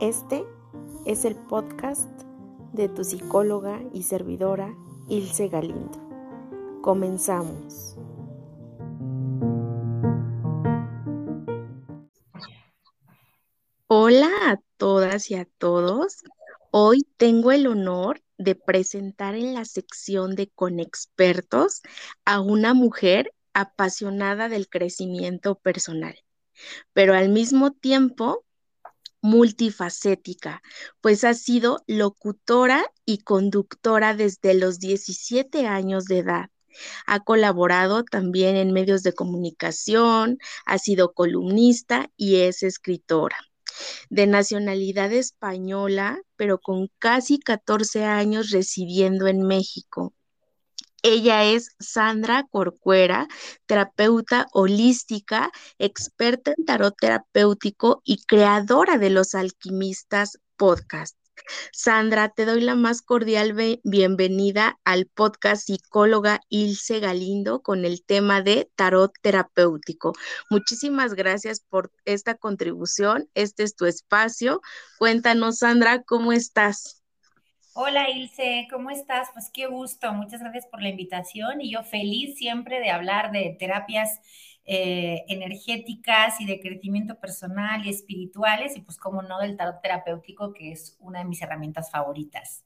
Este es el podcast de tu psicóloga y servidora Ilse Galindo. Comenzamos. Hola a todas y a todos. Hoy tengo el honor de presentar en la sección de Con Expertos a una mujer apasionada del crecimiento personal, pero al mismo tiempo multifacética, pues ha sido locutora y conductora desde los 17 años de edad. Ha colaborado también en medios de comunicación, ha sido columnista y es escritora. De nacionalidad española, pero con casi 14 años residiendo en México. Ella es Sandra Corcuera, terapeuta holística, experta en tarot terapéutico y creadora de los alquimistas podcast. Sandra, te doy la más cordial bienvenida al podcast psicóloga Ilse Galindo con el tema de tarot terapéutico. Muchísimas gracias por esta contribución. Este es tu espacio. Cuéntanos, Sandra, ¿cómo estás? Hola Ilse, ¿cómo estás? Pues qué gusto, muchas gracias por la invitación y yo feliz siempre de hablar de terapias eh, energéticas y de crecimiento personal y espirituales y pues como no del tarot terapéutico que es una de mis herramientas favoritas.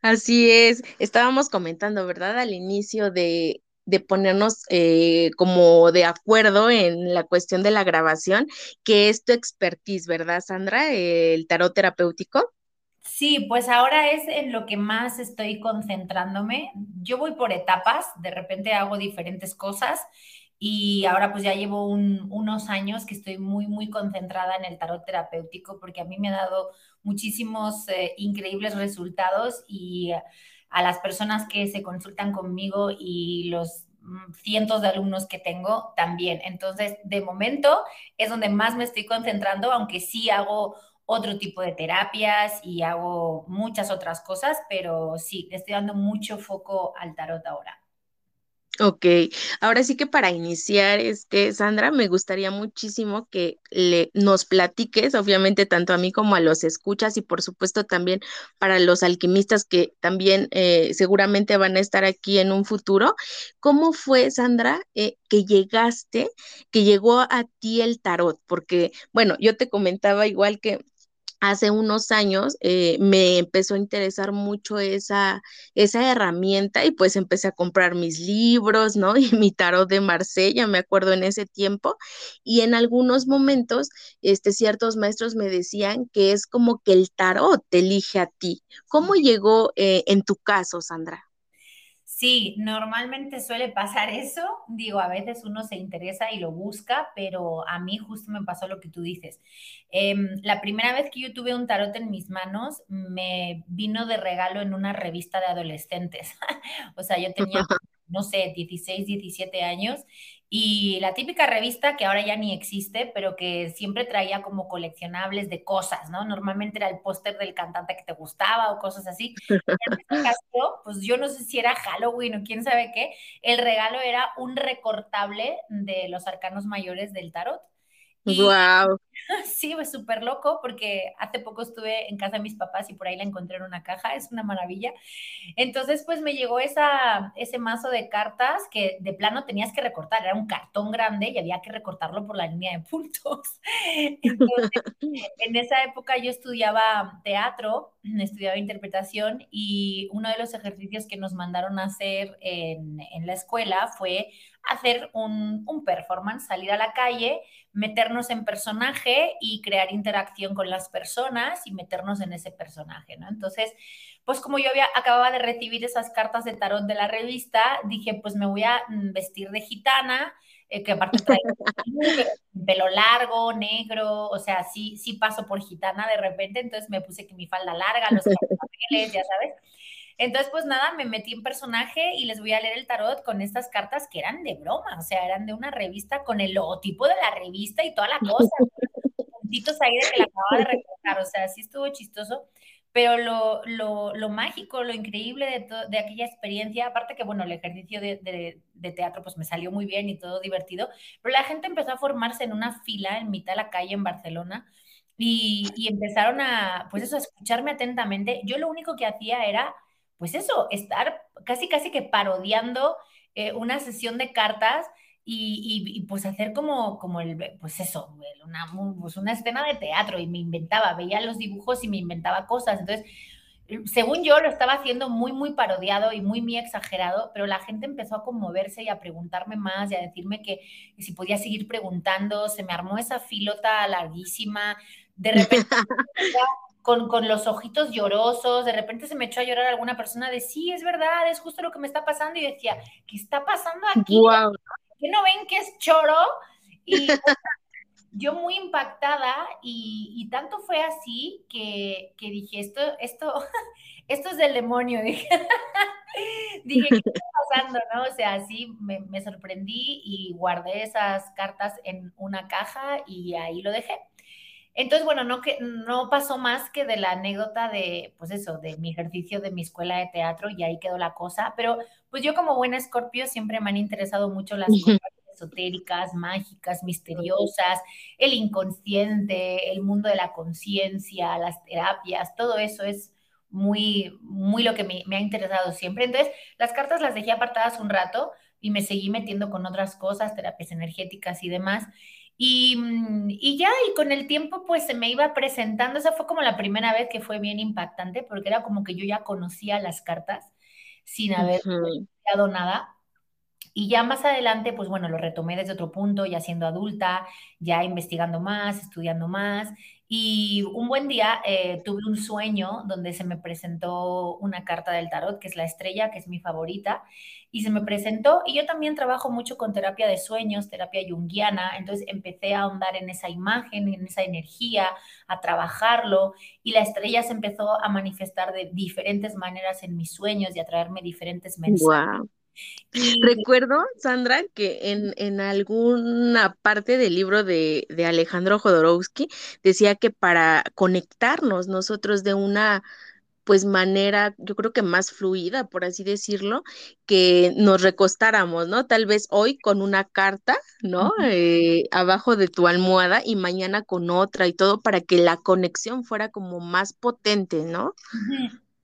Así es, estábamos comentando, ¿verdad? Al inicio de, ponernos eh, como de acuerdo en la cuestión de la grabación, que es tu expertise, ¿verdad, Sandra? El tarot terapéutico. Sí, pues ahora es en lo que más estoy concentrándome. Yo voy por etapas, de repente hago diferentes cosas y ahora pues ya llevo unos años que estoy muy, muy concentrada en el tarot terapéutico porque a mí me ha dado muchísimos eh, increíbles resultados y a las personas que se consultan conmigo y los mm, cientos de alumnos que tengo también. Entonces, de momento es donde más me estoy concentrando, aunque sí hago otro tipo de terapias y hago muchas otras cosas, pero sí, le estoy dando mucho foco al tarot ahora. Ok, ahora sí que para iniciar, este, Sandra, me gustaría muchísimo que le, nos platiques, obviamente tanto a mí como a los escuchas y por supuesto también para los alquimistas que también eh, seguramente van a estar aquí en un futuro. ¿Cómo fue, Sandra, eh, que llegaste, que llegó a ti el tarot? Porque, bueno, yo te comentaba igual que hace unos años eh, me empezó a interesar mucho esa, esa herramienta y pues empecé a comprar mis libros, ¿no? Y mi tarot de Marsella, me acuerdo en ese tiempo. Y en algunos momentos, este, ciertos maestros me decían que es como que el tarot te elige a ti. ¿Cómo llegó eh, en tu caso, Sandra? Sí, normalmente suele pasar eso. Digo, a veces uno se interesa y lo busca, pero a mí justo me pasó lo que tú dices. Em, la primera vez que yo tuve un tarot en mis manos, me vino de regalo en una revista de adolescentes. o sea, yo tenía, no sé, 16, 17 años y la típica revista que ahora ya ni existe, pero que siempre traía como coleccionables de cosas, ¿no? Normalmente era el póster del cantante que te gustaba o cosas así. en este caso, pues yo no sé si era Halloween o quién sabe qué, el regalo era un recortable de los arcanos mayores del tarot. Wow. Sí, fue súper loco porque hace poco estuve en casa de mis papás y por ahí la encontré en una caja, es una maravilla. Entonces, pues me llegó esa, ese mazo de cartas que de plano tenías que recortar, era un cartón grande y había que recortarlo por la línea de puntos. Entonces, en esa época yo estudiaba teatro, estudiaba interpretación y uno de los ejercicios que nos mandaron a hacer en, en la escuela fue hacer un, un performance, salir a la calle, meternos en personaje y crear interacción con las personas y meternos en ese personaje, ¿no? Entonces, pues como yo había, acababa de recibir esas cartas de tarot de la revista, dije, pues me voy a mm, vestir de gitana, eh, que aparte trae pelo largo, negro, o sea, sí, sí paso por gitana de repente, entonces me puse que mi falda larga, los papeles, ya sabes. Entonces, pues nada, me metí en personaje y les voy a leer el tarot con estas cartas que eran de broma, o sea, eran de una revista con el logotipo de la revista y toda la cosa. Puntitos ahí de que la acababa de recortar, o sea, sí estuvo chistoso. Pero lo, lo, lo mágico, lo increíble de, de, aquella experiencia, aparte que, bueno, el ejercicio de, de, teatro pues me salió muy bien y todo divertido, pero la gente empezó a formarse en una fila en mitad de la calle en Barcelona y, empezaron a, pues eso, a escucharme atentamente. Yo lo único que hacía era, pues eso, estar casi, casi que parodiando eh, una sesión de cartas y, pues hacer como, como el, pues eso, una, pues una escena de teatro y me inventaba, veía los dibujos y me inventaba cosas. Entonces, según yo, lo estaba haciendo muy, muy parodiado y muy, muy exagerado, pero la gente empezó a conmoverse y a preguntarme más y a decirme que, si podía seguir preguntando. Se me armó esa filota larguísima. De repente, con, con, los ojitos llorosos, de repente se me echó a llorar alguna persona de, sí, es verdad, es justo lo que me está pasando. Y decía, ¿qué está pasando aquí? Wow. ¿Qué no ven que es choro? Y yo muy impactada y, tanto fue así que, dije, esto, esto, esto es del demonio. Dije, dije ¿qué está pasando? ¿no? O sea, sí, me, me, sorprendí y guardé esas cartas en una caja y ahí lo dejé. Entonces, bueno, no, que, no pasó más que de la anécdota de, pues eso, de mi ejercicio de mi escuela de teatro y ahí quedó la cosa, pero pues yo como buena escorpio siempre me han interesado mucho las cosas esotéricas, mágicas, misteriosas, el inconsciente, el mundo de la conciencia, las terapias, todo eso es muy, muy lo que me, me ha interesado siempre. Entonces, las cartas las dejé apartadas un rato y me seguí metiendo con otras cosas, terapias energéticas y demás. Y, mm, y, ya, y con el tiempo, pues se me iba presentando. Esa fue como la primera vez que fue bien impactante, porque era como que yo ya conocía las cartas sin haber estudiado nada. Y ya más adelante, pues bueno, lo retomé desde otro punto, ya siendo adulta, ya investigando más, estudiando más. Y un buen día eh, tuve un sueño donde se me presentó una carta del tarot, que es la estrella, que es mi favorita, y se me presentó. Y yo también trabajo mucho con terapia de sueños, terapia junguiana, entonces empecé a ahondar en esa imagen, en esa energía, a trabajarlo, y la estrella se empezó a manifestar de diferentes maneras en mis sueños y a traerme diferentes mensajes. Recuerdo, Sandra, que en, en, alguna parte del libro de, de Alejandro Jodorowsky decía que para conectarnos nosotros de una pues manera, yo creo que más fluida, por así decirlo, que nos recostáramos, ¿no? Tal vez hoy con una carta, ¿no? Eh, abajo de tu almohada y mañana con otra y todo para que la conexión fuera como más potente, ¿no?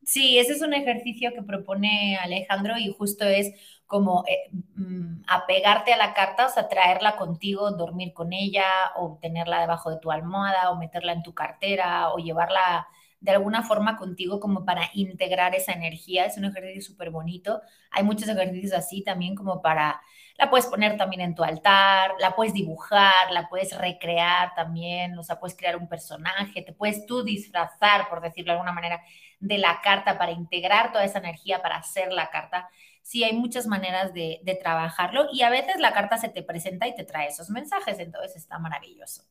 Sí, ese es un ejercicio que propone Alejandro y justo es como eh, mm, apegarte a la carta, o sea, traerla contigo, dormir con ella o tenerla debajo de tu almohada o meterla en tu cartera o llevarla de alguna forma contigo como para integrar esa energía. Es un ejercicio súper bonito. Hay muchos ejercicios así también como para, la puedes poner también en tu altar, la puedes dibujar, la puedes recrear también, o sea, puedes crear un personaje, te puedes tú disfrazar, por decirlo de alguna manera de la carta para integrar toda esa energía para hacer la carta. Sí, hay muchas maneras de, trabajarlo y a veces la carta se te presenta y te trae esos mensajes, entonces está maravilloso.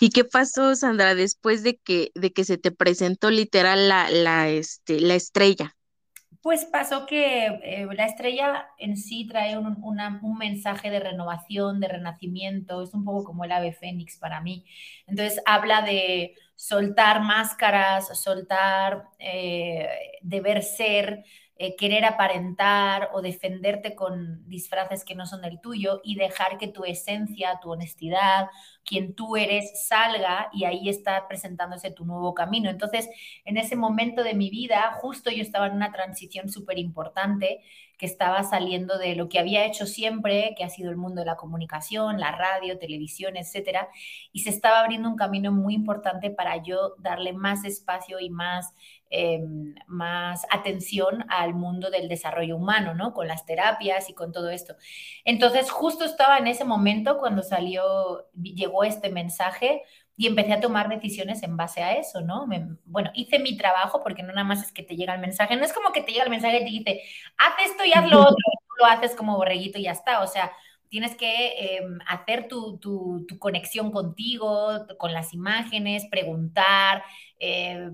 ¿Y qué pasó, Sandra, después de que, de que se te presentó literal la, la, este, la estrella? Pues pasó que eh, la estrella en sí trae un, mensaje de renovación, de renacimiento, es un poco como el ave fénix para mí. Entonces habla de soltar máscaras, soltar eh, deber ser, eh, querer aparentar o defenderte con disfraces que no son el tuyo y dejar que tu esencia, tu honestidad, quien tú eres salga y ahí está presentándose tu nuevo camino. Entonces, en ese momento de mi vida, justo yo estaba en una transición súper importante que estaba saliendo de lo que había hecho siempre, que ha sido el mundo de la comunicación, la radio, televisión, etcétera, y se estaba abriendo un camino muy importante para yo darle más espacio y más Em, más atención al mundo del desarrollo humano, ¿no? Con las terapias y con todo esto. Entonces, justo estaba en ese momento cuando salió, llegó este mensaje y empecé a tomar decisiones en base a eso, ¿no? bueno, hice mi trabajo porque no nada más es que te llega el mensaje, no es como que te llega el mensaje y te dice, haz esto y haz lo otro, tú lo haces como borreguito y ya está, o sea, tienes que em, hacer tu, tu, conexión contigo, con las imágenes, preguntar, eh,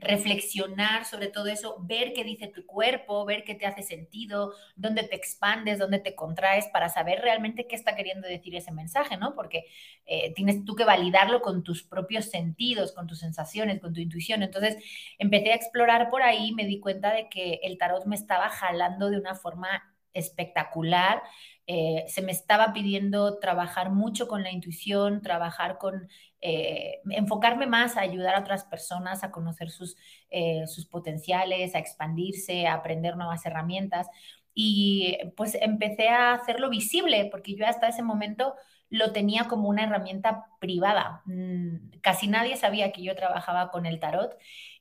reflexionar sobre todo eso, ver qué dice tu cuerpo, ver qué te hace sentido, dónde te expandes, dónde te contraes, para saber realmente qué está queriendo decir ese mensaje, ¿no? Porque eh, tienes tú que validarlo con tus propios sentidos, con tus sensaciones, con tu intuición. Entonces empecé a explorar por ahí, me di cuenta de que el tarot me estaba jalando de una forma espectacular eh, se me estaba pidiendo trabajar mucho con la intuición, trabajar con, eh, enfocarme más a ayudar a otras personas a conocer sus, eh, sus potenciales, a expandirse, a aprender nuevas herramientas. Y pues empecé a hacerlo visible, porque yo hasta ese momento lo tenía como una herramienta privada. Mm, casi nadie sabía que yo trabajaba con el tarot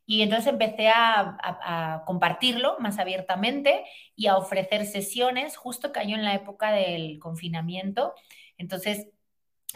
y entonces empecé a, compartirlo más abiertamente y a ofrecer sesiones. Justo cayó en la época del confinamiento. Entonces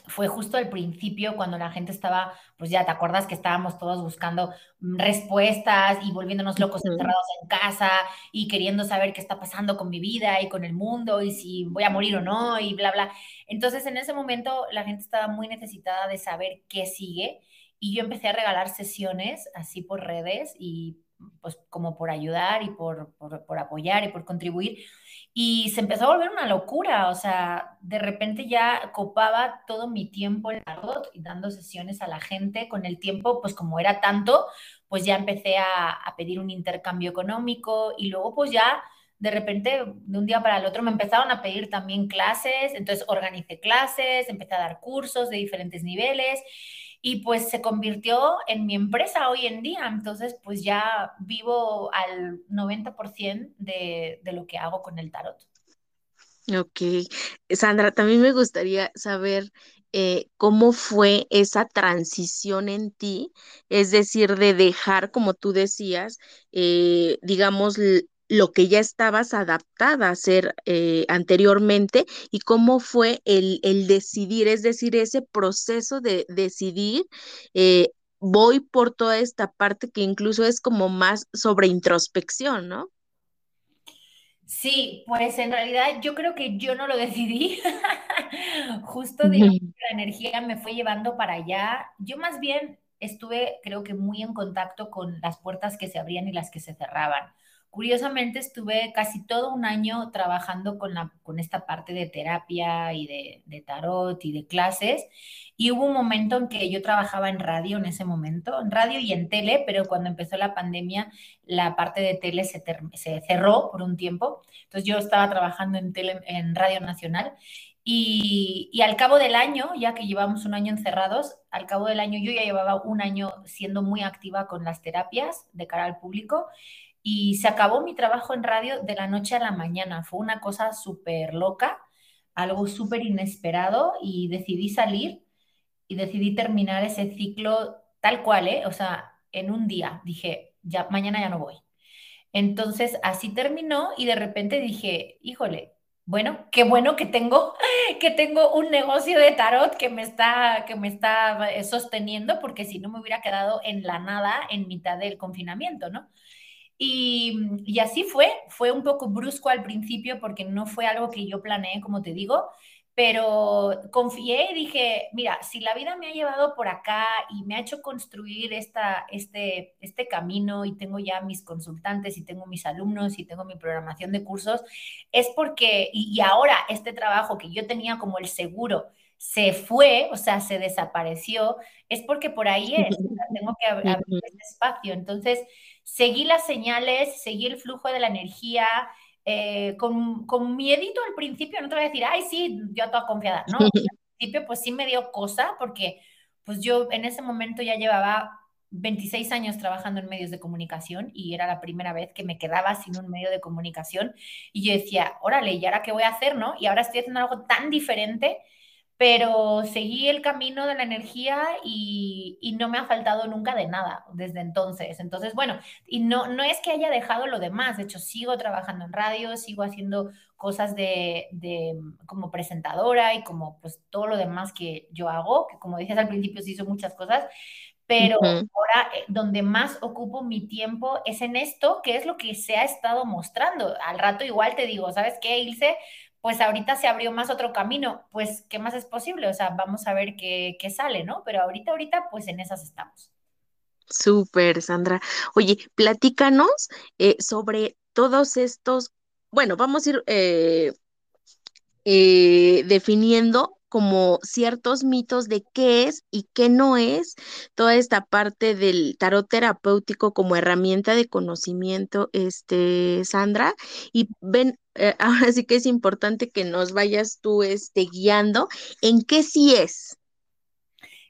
fue justo al principio cuando la gente estaba, pues ya te acuerdas que estábamos todos buscando respuestas y volviéndonos locos encerrados en casa y queriendo saber qué está pasando con mi vida y con el mundo y si voy a morir o no y bla, bla. Entonces en ese momento la gente estaba muy necesitada de saber qué sigue y yo empecé a regalar sesiones así por redes y pues como por ayudar y por, por, apoyar y por contribuir. Y se empezó a volver una locura, o sea, de repente ya copaba todo mi tiempo en tarot y dando sesiones a la gente. Con el tiempo, pues como era tanto, pues ya empecé a, a pedir un intercambio económico y luego pues ya de repente, de un día para el otro, me empezaron a pedir también clases, entonces organicé clases, empecé a dar cursos de diferentes niveles y pues se convirtió en mi empresa hoy en día. Entonces, pues ya vivo al 90% de, de lo que hago con el tarot. Ok. Sandra, también me gustaría saber eh, cómo fue esa transición en ti, es decir, de dejar, como tú decías, eh, digamos, lo que ya estabas adaptada a hacer eh, anteriormente y cómo fue el, decidir, es decir, ese proceso de decidir, eh, voy por toda esta parte que incluso es como más sobre introspección, ¿no? Sí, pues en realidad yo creo que yo no lo decidí. Justo digamos, la energía me fue llevando para allá. Yo más bien estuve, creo que muy en contacto con las puertas que se abrían y las que se cerraban. Curiosamente estuve casi todo un año trabajando con, la, con esta parte de terapia y de, tarot y de clases y hubo un momento en que yo trabajaba en radio en ese momento, en radio y en tele, pero cuando empezó la pandemia la parte de tele se, se cerró por un tiempo. Entonces yo estaba trabajando en, tele, en Radio Nacional y, y, al cabo del año, ya que llevamos un año encerrados, al cabo del año yo ya llevaba un año siendo muy activa con las terapias de cara al público y se acabó mi trabajo en radio de la noche a la mañana. Fue una cosa súper loca, algo súper inesperado y decidí salir y decidí terminar ese ciclo tal cual, ¿eh? O sea, en un día dije, ya mañana ya no voy. Entonces así terminó y de repente dije, híjole, bueno, qué bueno que tengo, que tengo un negocio de tarot que me está, que me está eh, sosteniendo, porque si no me hubiera quedado en la nada en mitad del confinamiento, ¿no? Y, así fue, fue un poco brusco al principio porque no fue algo que yo planeé, como te digo, pero confié y dije, mira, si la vida me ha llevado por acá y me ha hecho construir esta, este, este camino y tengo ya mis consultantes y tengo mis alumnos y tengo mi programación de cursos, es porque, y, ahora este trabajo que yo tenía como el seguro, se fue, o sea, se desapareció, es porque por ahí es, tengo que abrir este espacio. Entonces, seguí las señales, seguí el flujo de la energía, eh, con, con miedito al principio, no te voy a decir, ay, sí, yo toda confiada, ¿no? Al principio, pues sí me dio cosa, porque pues yo en ese momento ya llevaba 26 años trabajando en medios de comunicación y era la primera vez que me quedaba sin un medio de comunicación y yo decía, órale, ¿y ahora qué voy a hacer, no? Y ahora estoy haciendo algo tan diferente pero seguí el camino de la energía y, no me ha faltado nunca de nada desde entonces. Entonces, bueno, y no, no es que haya dejado lo demás, de hecho sigo trabajando en radio, sigo haciendo cosas de, como presentadora y como pues todo lo demás que yo hago, que como dices al principio sí hizo muchas cosas, pero ahora eh, donde más ocupo mi tiempo es en esto, que es lo que se ha estado mostrando. Al rato igual te digo, ¿sabes qué, Ilse? Pues ahorita se abrió más otro camino, pues ¿qué más es posible? O sea, vamos a ver qué, sale, ¿no? Pero ahorita, ahorita, pues en esas estamos. Súper, Sandra. Oye, platícanos eh, sobre todos estos, bueno, vamos a ir eh, eh, definiendo como ciertos mitos de qué es y qué no es toda esta parte del tarot terapéutico como herramienta de conocimiento, este, Sandra. Y ven, eh, ahora sí que es importante que nos vayas tú este, guiando en qué sí es.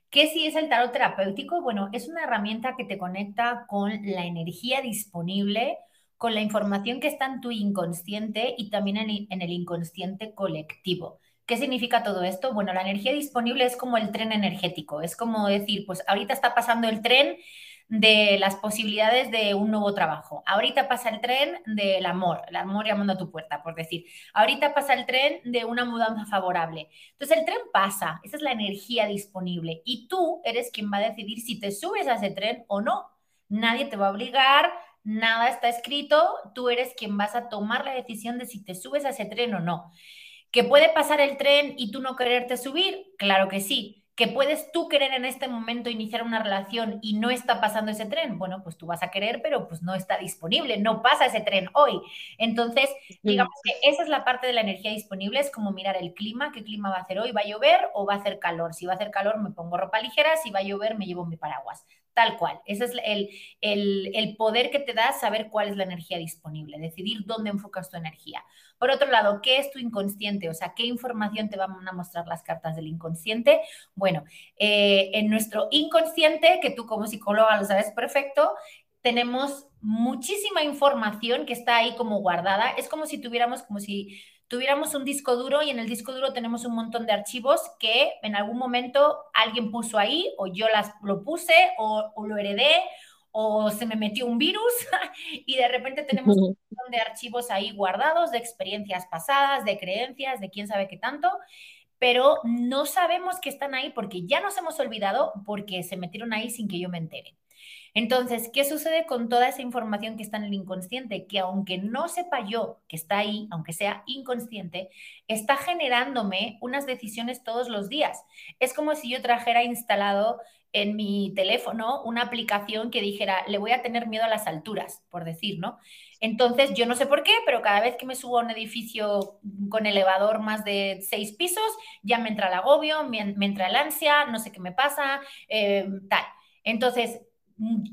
¿Qué sí es el tarot terapéutico? Bueno, es una herramienta que te conecta con la energía disponible, con la información que está en tu inconsciente y también en, en el inconsciente colectivo. ¿Qué significa todo esto? Bueno, la energía disponible es como el tren energético, es como decir, pues ahorita está pasando el tren de las posibilidades de un nuevo trabajo. Ahorita pasa el tren del amor, el amor llamando a tu puerta, por decir. Ahorita pasa el tren de una mudanza favorable. Entonces el tren pasa, esa es la energía disponible y tú eres quien va a decidir si te subes a ese tren o no. Nadie te va a obligar, nada está escrito, tú eres quien vas a tomar la decisión de si te subes a ese tren o no. ¿Que puede pasar el tren y tú no quererte subir? Claro que sí. ¿Que puedes tú querer en este momento iniciar una relación y no está pasando ese tren? Bueno, pues tú vas a querer, pero pues no está disponible, no pasa ese tren hoy. Entonces, digamos que esa es la parte de la energía disponible, es como mirar el clima, qué clima va a hacer hoy, va a llover o va a hacer calor. Si va a hacer calor, me pongo ropa ligera, si va a llover, me llevo mi paraguas tal cual. Ese es el, el, poder que te da saber cuál es la energía disponible, decidir dónde enfocas tu energía. Por otro lado, ¿qué es tu inconsciente? O sea, ¿qué información te van a mostrar las cartas del inconsciente? Bueno, eh, en nuestro inconsciente, que tú como psicóloga lo sabes perfecto, tenemos muchísima información que está ahí como guardada. Es como si tuviéramos, como si tuviéramos un disco duro y en el disco duro tenemos un montón de archivos que en algún momento alguien puso ahí o yo las, lo puse o, lo heredé o se me metió un virus y de repente tenemos un montón de archivos ahí guardados de experiencias pasadas, de creencias, de quién sabe qué tanto, pero no sabemos que están ahí porque ya nos hemos olvidado porque se metieron ahí sin que yo me entere. Entonces, ¿qué sucede con toda esa información que está en el inconsciente? Que aunque no sepa yo que está ahí, aunque sea inconsciente, está generándome unas decisiones todos los días. Es como si yo trajera instalado en mi teléfono una aplicación que dijera, le voy a tener miedo a las alturas, por decir, ¿no? Entonces, yo no sé por qué, pero cada vez que me subo a un edificio con elevador más de seis pisos, ya me entra el agobio, me, entra el ansia, no sé qué me pasa, eh, tal. Entonces,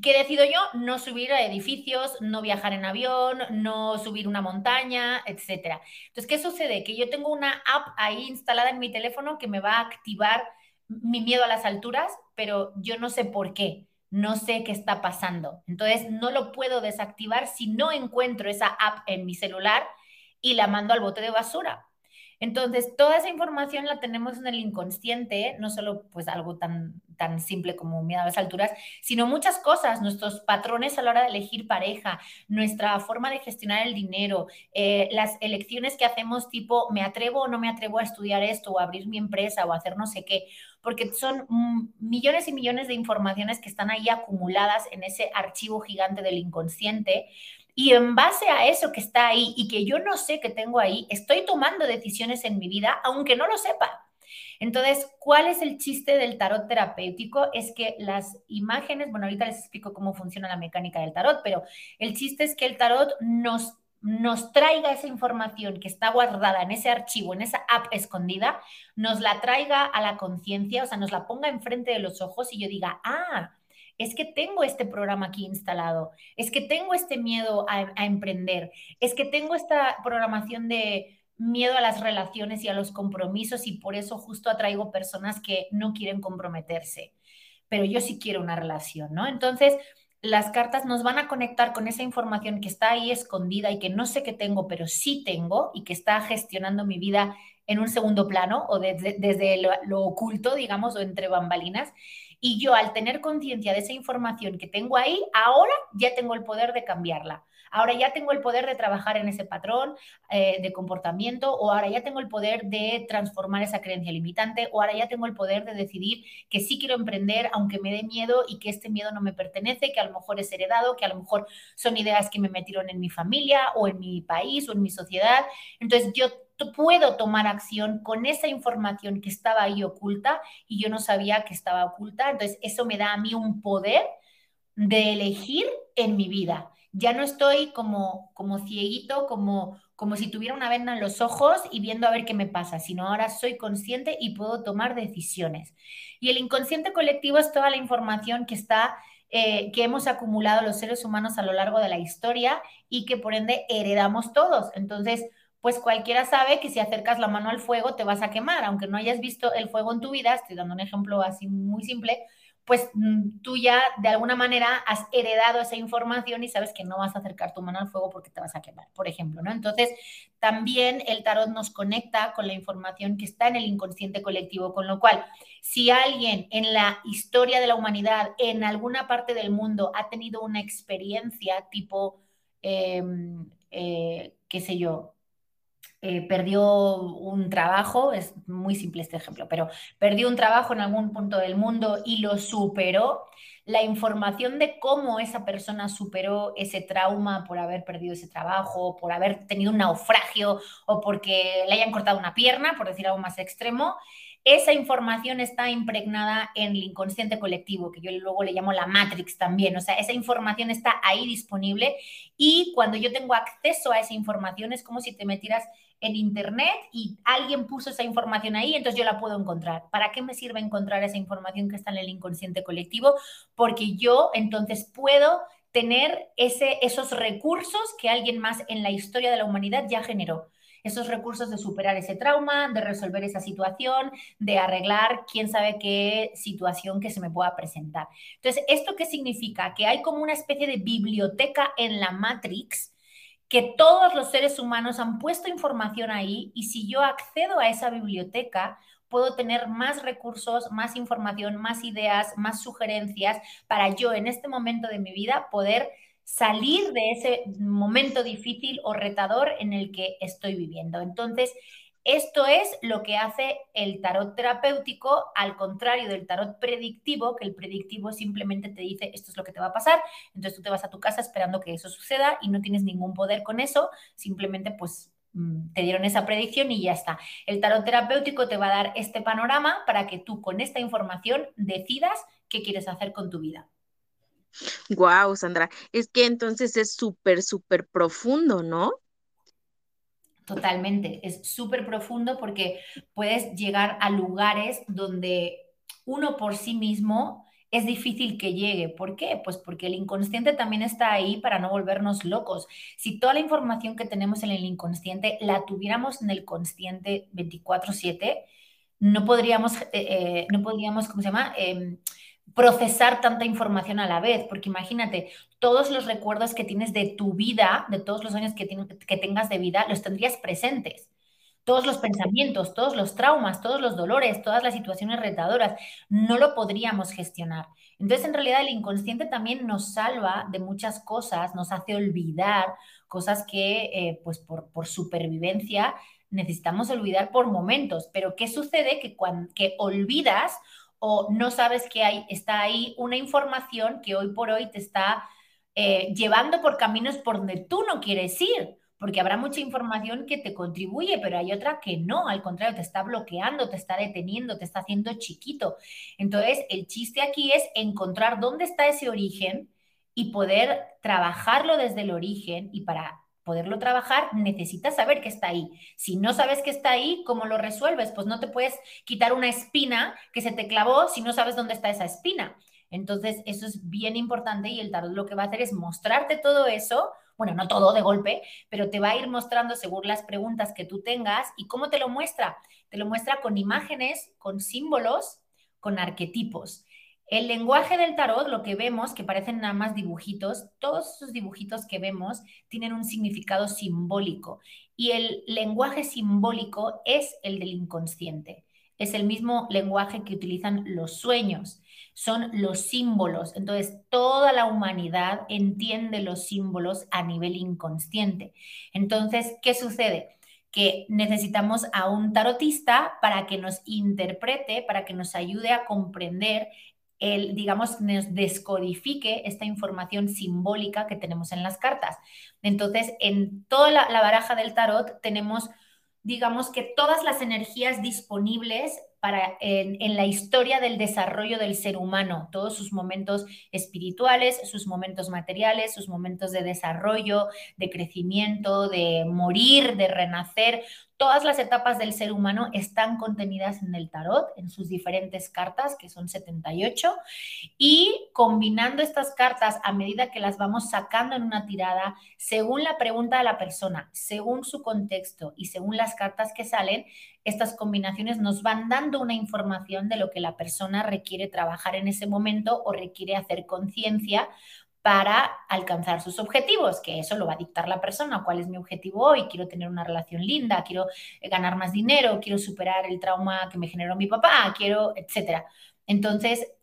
¿Qué decido yo? No subir a edificios, no viajar en avión, no subir una montaña, etcétera. Entonces, ¿qué sucede? Que yo tengo una app ahí instalada en mi teléfono que me va a activar mi miedo a las alturas, pero yo no sé por qué, no sé qué está pasando. Entonces, no lo puedo desactivar si no encuentro esa app en mi celular y la mando al bote de basura. Entonces, toda esa información la tenemos en el inconsciente, no solo pues algo tan, tan simple como miedo a las alturas, sino muchas cosas, nuestros patrones a la hora de elegir pareja, nuestra forma de gestionar el dinero, eh, las elecciones que hacemos tipo, me atrevo o no me atrevo a estudiar esto o abrir mi empresa o hacer no sé qué, porque son millones y millones de informaciones que están ahí acumuladas en ese archivo gigante del inconsciente y en base a eso que está ahí y que yo no sé que tengo ahí, estoy tomando decisiones en mi vida, aunque no lo sepa. Entonces, ¿cuál es el chiste del tarot terapéutico? Es que las imágenes, bueno, ahorita les explico cómo funciona la mecánica del tarot, pero el chiste es que el tarot nos, nos traiga esa información que está guardada en ese archivo, en esa app escondida, nos la traiga a la conciencia, o sea, nos la ponga enfrente de los ojos y yo diga, ah, es que tengo este programa aquí instalado, es que tengo este miedo a, emprender, es que tengo esta programación de miedo a las relaciones y a los compromisos y por eso justo atraigo personas que no quieren comprometerse, pero yo sí quiero una relación, ¿no? Entonces, las cartas nos van a conectar con esa información que está ahí escondida y que no sé qué tengo, pero sí tengo y que está gestionando mi vida en un segundo plano o desde, lo, lo, oculto, digamos, o entre bambalinas. Y yo al tener conciencia de esa información que tengo ahí, ahora ya tengo el poder de cambiarla. Ahora ya tengo el poder de trabajar en ese patrón eh, de comportamiento o ahora ya tengo el poder de transformar esa creencia limitante o ahora ya tengo el poder de decidir que sí quiero emprender aunque me dé miedo y que este miedo no me pertenece, que a lo mejor es heredado, que a lo mejor son ideas que me metieron en mi familia o en mi país o en mi sociedad. Entonces yo puedo tomar acción con esa información que estaba ahí oculta y yo no sabía que estaba oculta. Entonces, eso me da a mí un poder de elegir en mi vida. Ya no estoy como, como cieguito, como, como si tuviera una venda en los ojos y viendo a ver qué me pasa, sino ahora soy consciente y puedo tomar decisiones. Y el inconsciente colectivo es toda la información que está eh, que hemos acumulado los seres humanos a lo largo de la historia y que por ende heredamos todos. Entonces, pues cualquiera sabe que si acercas la mano al fuego te vas a quemar, aunque no hayas visto el fuego en tu vida, estoy dando un ejemplo así muy simple, pues mm, tú ya de alguna manera has heredado esa información y sabes que no vas a acercar tu mano al fuego porque te vas a quemar, por ejemplo, ¿no? Entonces, también el tarot nos conecta con la información que está en el inconsciente colectivo, con lo cual, si alguien en la historia de la humanidad, en alguna parte del mundo, ha tenido una experiencia tipo, em, eh, qué sé yo, eh, perdió un trabajo, es muy simple este ejemplo, pero perdió un trabajo en algún punto del mundo y lo superó, la información de cómo esa persona superó ese trauma por haber perdido ese trabajo, por haber tenido un naufragio o porque le hayan cortado una pierna, por decir algo más extremo, esa información está impregnada en el inconsciente colectivo, que yo luego le llamo la Matrix también. O sea, esa información está ahí disponible y cuando yo tengo acceso a esa información es como si te metieras en Internet y alguien puso esa información ahí, entonces yo la puedo encontrar. ¿Para qué me sirve encontrar esa información que está en el inconsciente colectivo? Porque yo entonces puedo tener ese, esos recursos que alguien más en la historia de la humanidad ya generó. Esos recursos de superar ese trauma, de resolver esa situación, de arreglar quién sabe qué situación que se me pueda presentar. Entonces, ¿esto qué significa? Que hay como una especie de biblioteca en la Matrix que todos los seres humanos han puesto información ahí y si yo accedo a esa biblioteca, puedo tener más recursos, más información, más ideas, más sugerencias para yo en este momento de mi vida poder salir de ese momento difícil o retador en el que estoy viviendo. Entonces, esto es lo que hace el tarot terapéutico, al contrario del tarot predictivo, que el predictivo simplemente te dice esto es lo que te va a pasar, entonces tú te vas a tu casa esperando que eso suceda y no tienes ningún poder con eso, simplemente pues mm, te dieron esa predicción y ya está. El tarot terapéutico te va a dar este panorama para que tú con esta información decidas qué quieres hacer con tu vida. Wow, Sandra, es que entonces es súper, súper profundo, ¿no? Totalmente, es súper profundo porque puedes llegar a lugares donde uno por sí mismo es difícil que llegue. ¿Por qué? Pues porque el inconsciente también está ahí para no volvernos locos. Si toda la información que tenemos en el inconsciente la tuviéramos en el consciente 24/7, no podríamos, eh, eh, no podríamos, ¿cómo se llama? Em, procesar tanta información a la vez, porque imagínate, todos los recuerdos que tienes de tu vida, de todos los años que, que tengas de vida, los tendrías presentes. Todos los pensamientos, todos los traumas, todos los dolores, todas las situaciones retadoras, no lo podríamos gestionar. Entonces, en realidad, el inconsciente también nos salva de muchas cosas, nos hace olvidar cosas que, eh, pues, por, por supervivencia necesitamos olvidar por momentos. Pero, ¿qué sucede? Que cuando que olvidas o no sabes que hay, está ahí una información que hoy por hoy te está eh, llevando por caminos por donde tú no quieres ir, porque habrá mucha información que te contribuye, pero hay otra que no, al contrario, te está bloqueando, te está deteniendo, te está haciendo chiquito. Entonces, el chiste aquí es encontrar dónde está ese origen y poder trabajarlo desde el origen y para poderlo trabajar, necesitas saber que está ahí. Si no sabes que está ahí, ¿cómo lo resuelves? Pues no te puedes quitar una espina que se te clavó si no sabes dónde está esa espina. Entonces, eso es bien importante y el tarot lo que va a hacer es mostrarte todo eso, bueno, no todo de golpe, pero te va a ir mostrando según las preguntas que tú tengas y cómo te lo muestra. Te lo muestra con imágenes, con símbolos, con arquetipos. El lenguaje del tarot, lo que vemos, que parecen nada más dibujitos, todos esos dibujitos que vemos tienen un significado simbólico y el lenguaje simbólico es el del inconsciente. Es el mismo lenguaje que utilizan los sueños, son los símbolos. Entonces, toda la humanidad entiende los símbolos a nivel inconsciente. Entonces, ¿qué sucede? que necesitamos a un tarotista para que nos interprete, para que nos ayude a comprender el, digamos, nos descodifique esta información simbólica que tenemos en las cartas. Entonces, en toda la, baraja del tarot tenemos, digamos que todas las energías disponibles para en, la historia del desarrollo del ser humano, todos sus momentos espirituales, sus momentos materiales, sus momentos de desarrollo, de crecimiento, de morir, de renacer, Todas las etapas del ser humano están contenidas en el tarot, en sus diferentes cartas, que son 78, y combinando estas cartas a medida que las vamos sacando en una tirada, según la pregunta de la persona, según su contexto y según las cartas que salen, estas combinaciones nos van dando una información de lo que la persona requiere trabajar en ese momento o requiere hacer conciencia para alcanzar sus objetivos, que eso lo va a dictar la persona, cuál es mi objetivo hoy, quiero tener una relación linda, quiero ganar más dinero, quiero superar el trauma que me generó mi papá, quiero, etcétera. Entonces, eh,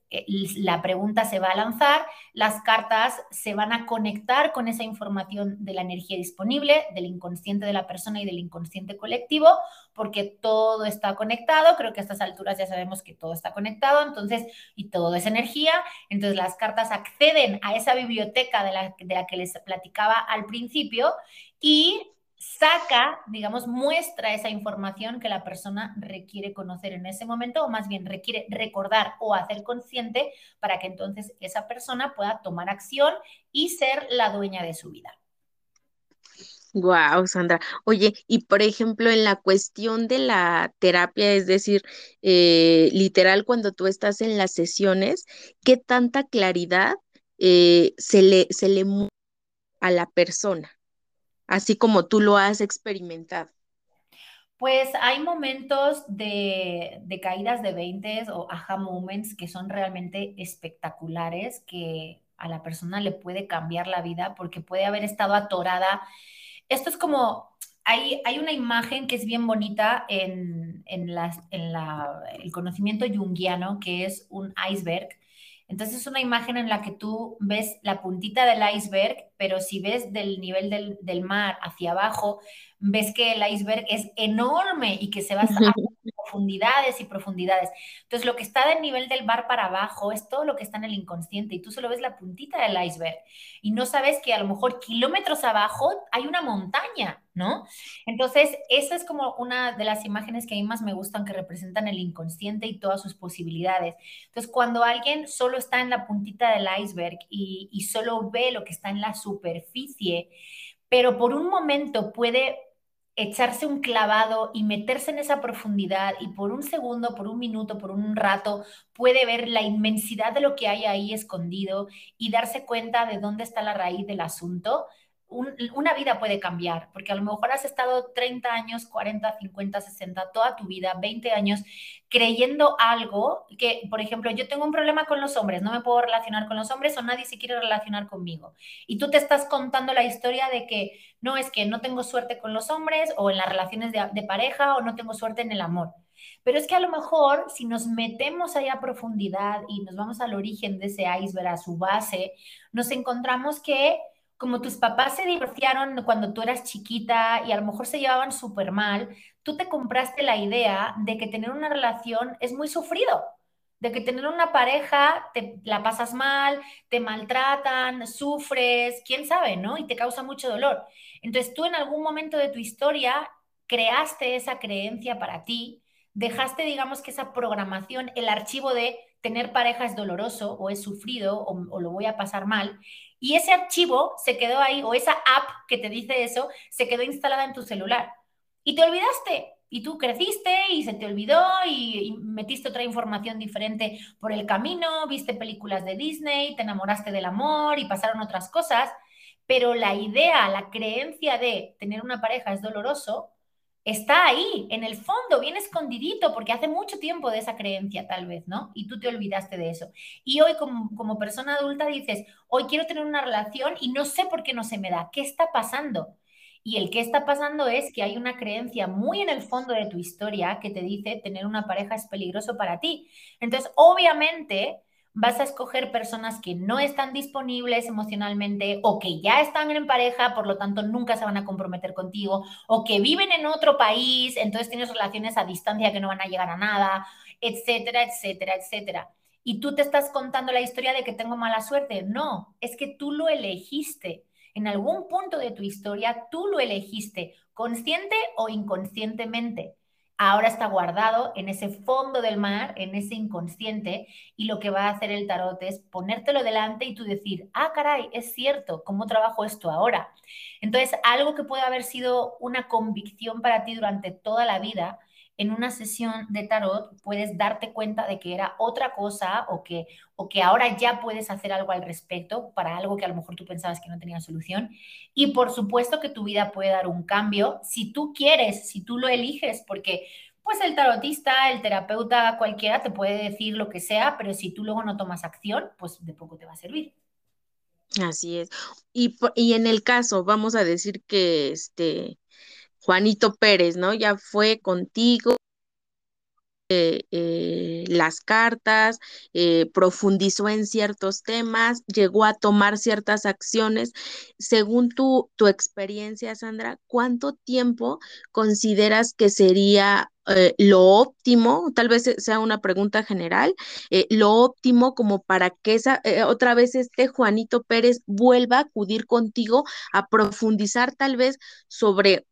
la pregunta se va a lanzar, las cartas se van a conectar con esa información de la energía disponible, del inconsciente de la persona y del inconsciente colectivo, porque todo está conectado, creo que a estas alturas ya sabemos que todo está conectado, entonces, y todo es energía, entonces las cartas acceden a esa biblioteca de la, de la que les platicaba al principio y saca, digamos, muestra esa información que la persona requiere conocer en ese momento o más bien requiere recordar o hacer consciente para que entonces esa persona pueda tomar acción y ser la dueña de su vida. Wow, Sandra. Oye, y por ejemplo, en la cuestión de la terapia, es decir, eh, literal, cuando tú estás en las sesiones, ¿qué tanta claridad eh, se le, se le a la persona? Así como tú lo has experimentado? Pues hay momentos de, caídas de 20 o aha moments que son realmente espectaculares, que a la persona le puede cambiar la vida porque puede haber estado atorada. Esto es como, hay, hay una imagen que es bien bonita en, en, en el conocimiento junguiano, que es un iceberg entonces es una imagen en la que tú ves la puntita del iceberg, pero si ves del nivel del, mar hacia abajo, ves que el iceberg es enorme y que se va profundidades y profundidades. Entonces lo que está del nivel del mar para abajo es todo lo que está en el inconsciente y tú solo ves la puntita del iceberg y no sabes que a lo mejor kilómetros abajo hay una montaña ¿no? Entonces, esa es como una de las imágenes que a mí más me gustan que representan el inconsciente y todas sus posibilidades. Entonces, cuando alguien solo está en la puntita del iceberg y, y solo ve lo que está en la superficie, pero por un momento puede echarse un clavado y meterse en esa profundidad y por un segundo, por un minuto, por un rato puede ver la inmensidad de lo que hay ahí escondido y darse cuenta de dónde está la raíz del asunto, una vida puede cambiar, porque a lo mejor has estado 30 años, 40, 50, 60, toda tu vida, 20 años, creyendo algo que, por ejemplo, yo tengo un problema con los hombres, no me puedo relacionar con los hombres o nadie se quiere relacionar conmigo. Y tú te estás contando la historia de que no es que no tengo suerte con los hombres o en las relaciones de, de pareja o no tengo suerte en el amor. Pero es que a lo mejor si nos metemos ahí a profundidad y nos vamos al origen de ese iceberg, a su base, nos encontramos que como tus papás se divorciaron cuando tú eras chiquita y a lo mejor se llevaban súper mal, tú te compraste la idea de que tener una relación es muy sufrido, de que tener una pareja te la pasas mal, te maltratan, sufres, quién sabe, ¿no? Y te causa mucho dolor. Entonces tú en algún momento de tu historia creaste esa creencia para ti, dejaste, digamos que esa programación, el archivo de tener pareja es doloroso o es sufrido o, o lo voy a pasar mal y ese archivo se quedó ahí, o esa app que te dice eso, se quedó instalada en tu celular. Y te olvidaste. Y tú creciste y se te olvidó y, metiste otra información diferente por el camino, viste películas de Disney, te enamoraste del amor y pasaron otras cosas. Pero la idea, la creencia de tener una pareja es doloroso, está ahí, en el fondo, bien escondidito, porque hace mucho tiempo de esa creencia tal vez, ¿no? Y tú te olvidaste de eso. Y hoy como, persona adulta dices, hoy quiero tener una relación y no sé por qué no se me da, ¿qué está pasando? Y el que está pasando es que hay una creencia muy en el fondo de tu historia que te dice tener una pareja es peligroso para ti. Entonces, obviamente, vas a escoger personas que no están disponibles emocionalmente o que ya están en pareja, por lo tanto nunca se van a comprometer contigo, o que viven en otro país, entonces tienes relaciones a distancia que no van a llegar a nada, etcétera, etcétera, etcétera. Y tú te estás contando la historia de que tengo mala suerte. No, es que tú lo elegiste. En algún punto de tu historia, tú lo elegiste, consciente o inconscientemente. Ahora está guardado en ese fondo del mar, en ese inconsciente, y lo que va a hacer el tarot es ponértelo delante y tú decir, ah, caray, es cierto, ¿cómo trabajo esto ahora? Entonces, algo que puede haber sido una convicción para ti durante toda la vida, en una sesión de tarot puedes darte cuenta de que era otra cosa o que, o que ahora ya puedes hacer algo al respecto para algo que a lo mejor tú pensabas que no tenía solución. Y por supuesto que tu vida puede dar un cambio si tú quieres, si tú lo eliges, porque pues el tarotista, el terapeuta, cualquiera te puede decir lo que sea, pero si tú luego no tomas acción, pues de poco te va a servir. Así es. Y, y en el caso, vamos a decir que este Juanito Pérez, ¿no? Ya fue contigo. Eh, eh, las cartas, eh, profundizó en ciertos temas, llegó a tomar ciertas acciones. Según tu, tu experiencia, Sandra, ¿cuánto tiempo consideras que sería lo óptimo, tal vez sea una pregunta general, lo óptimo como para que esa, otra vez este Juanito Pérez vuelva a acudir contigo a profundizar tal vez sobre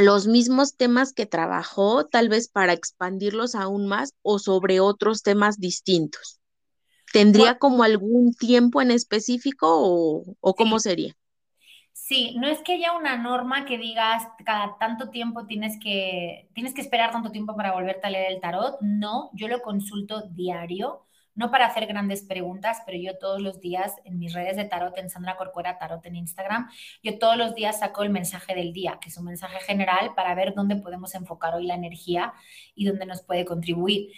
los mismos temas que trabajó, tal vez para expandirlos aún más o sobre otros temas distintos. ¿Tendría como algún tiempo en específico o, cómo sería? Sí, no es que haya una norma que digas cada tanto tiempo tienes que, tienes que esperar tanto tiempo para volverte a leer el tarot. No, yo lo consulto diario no para hacer grandes preguntas, pero yo todos los días en mis redes de tarot, en Sandra Corcuera Tarot en Instagram, yo todos los días saco el mensaje del día, que es un mensaje general para ver dónde podemos enfocar hoy la energía y dónde nos puede contribuir.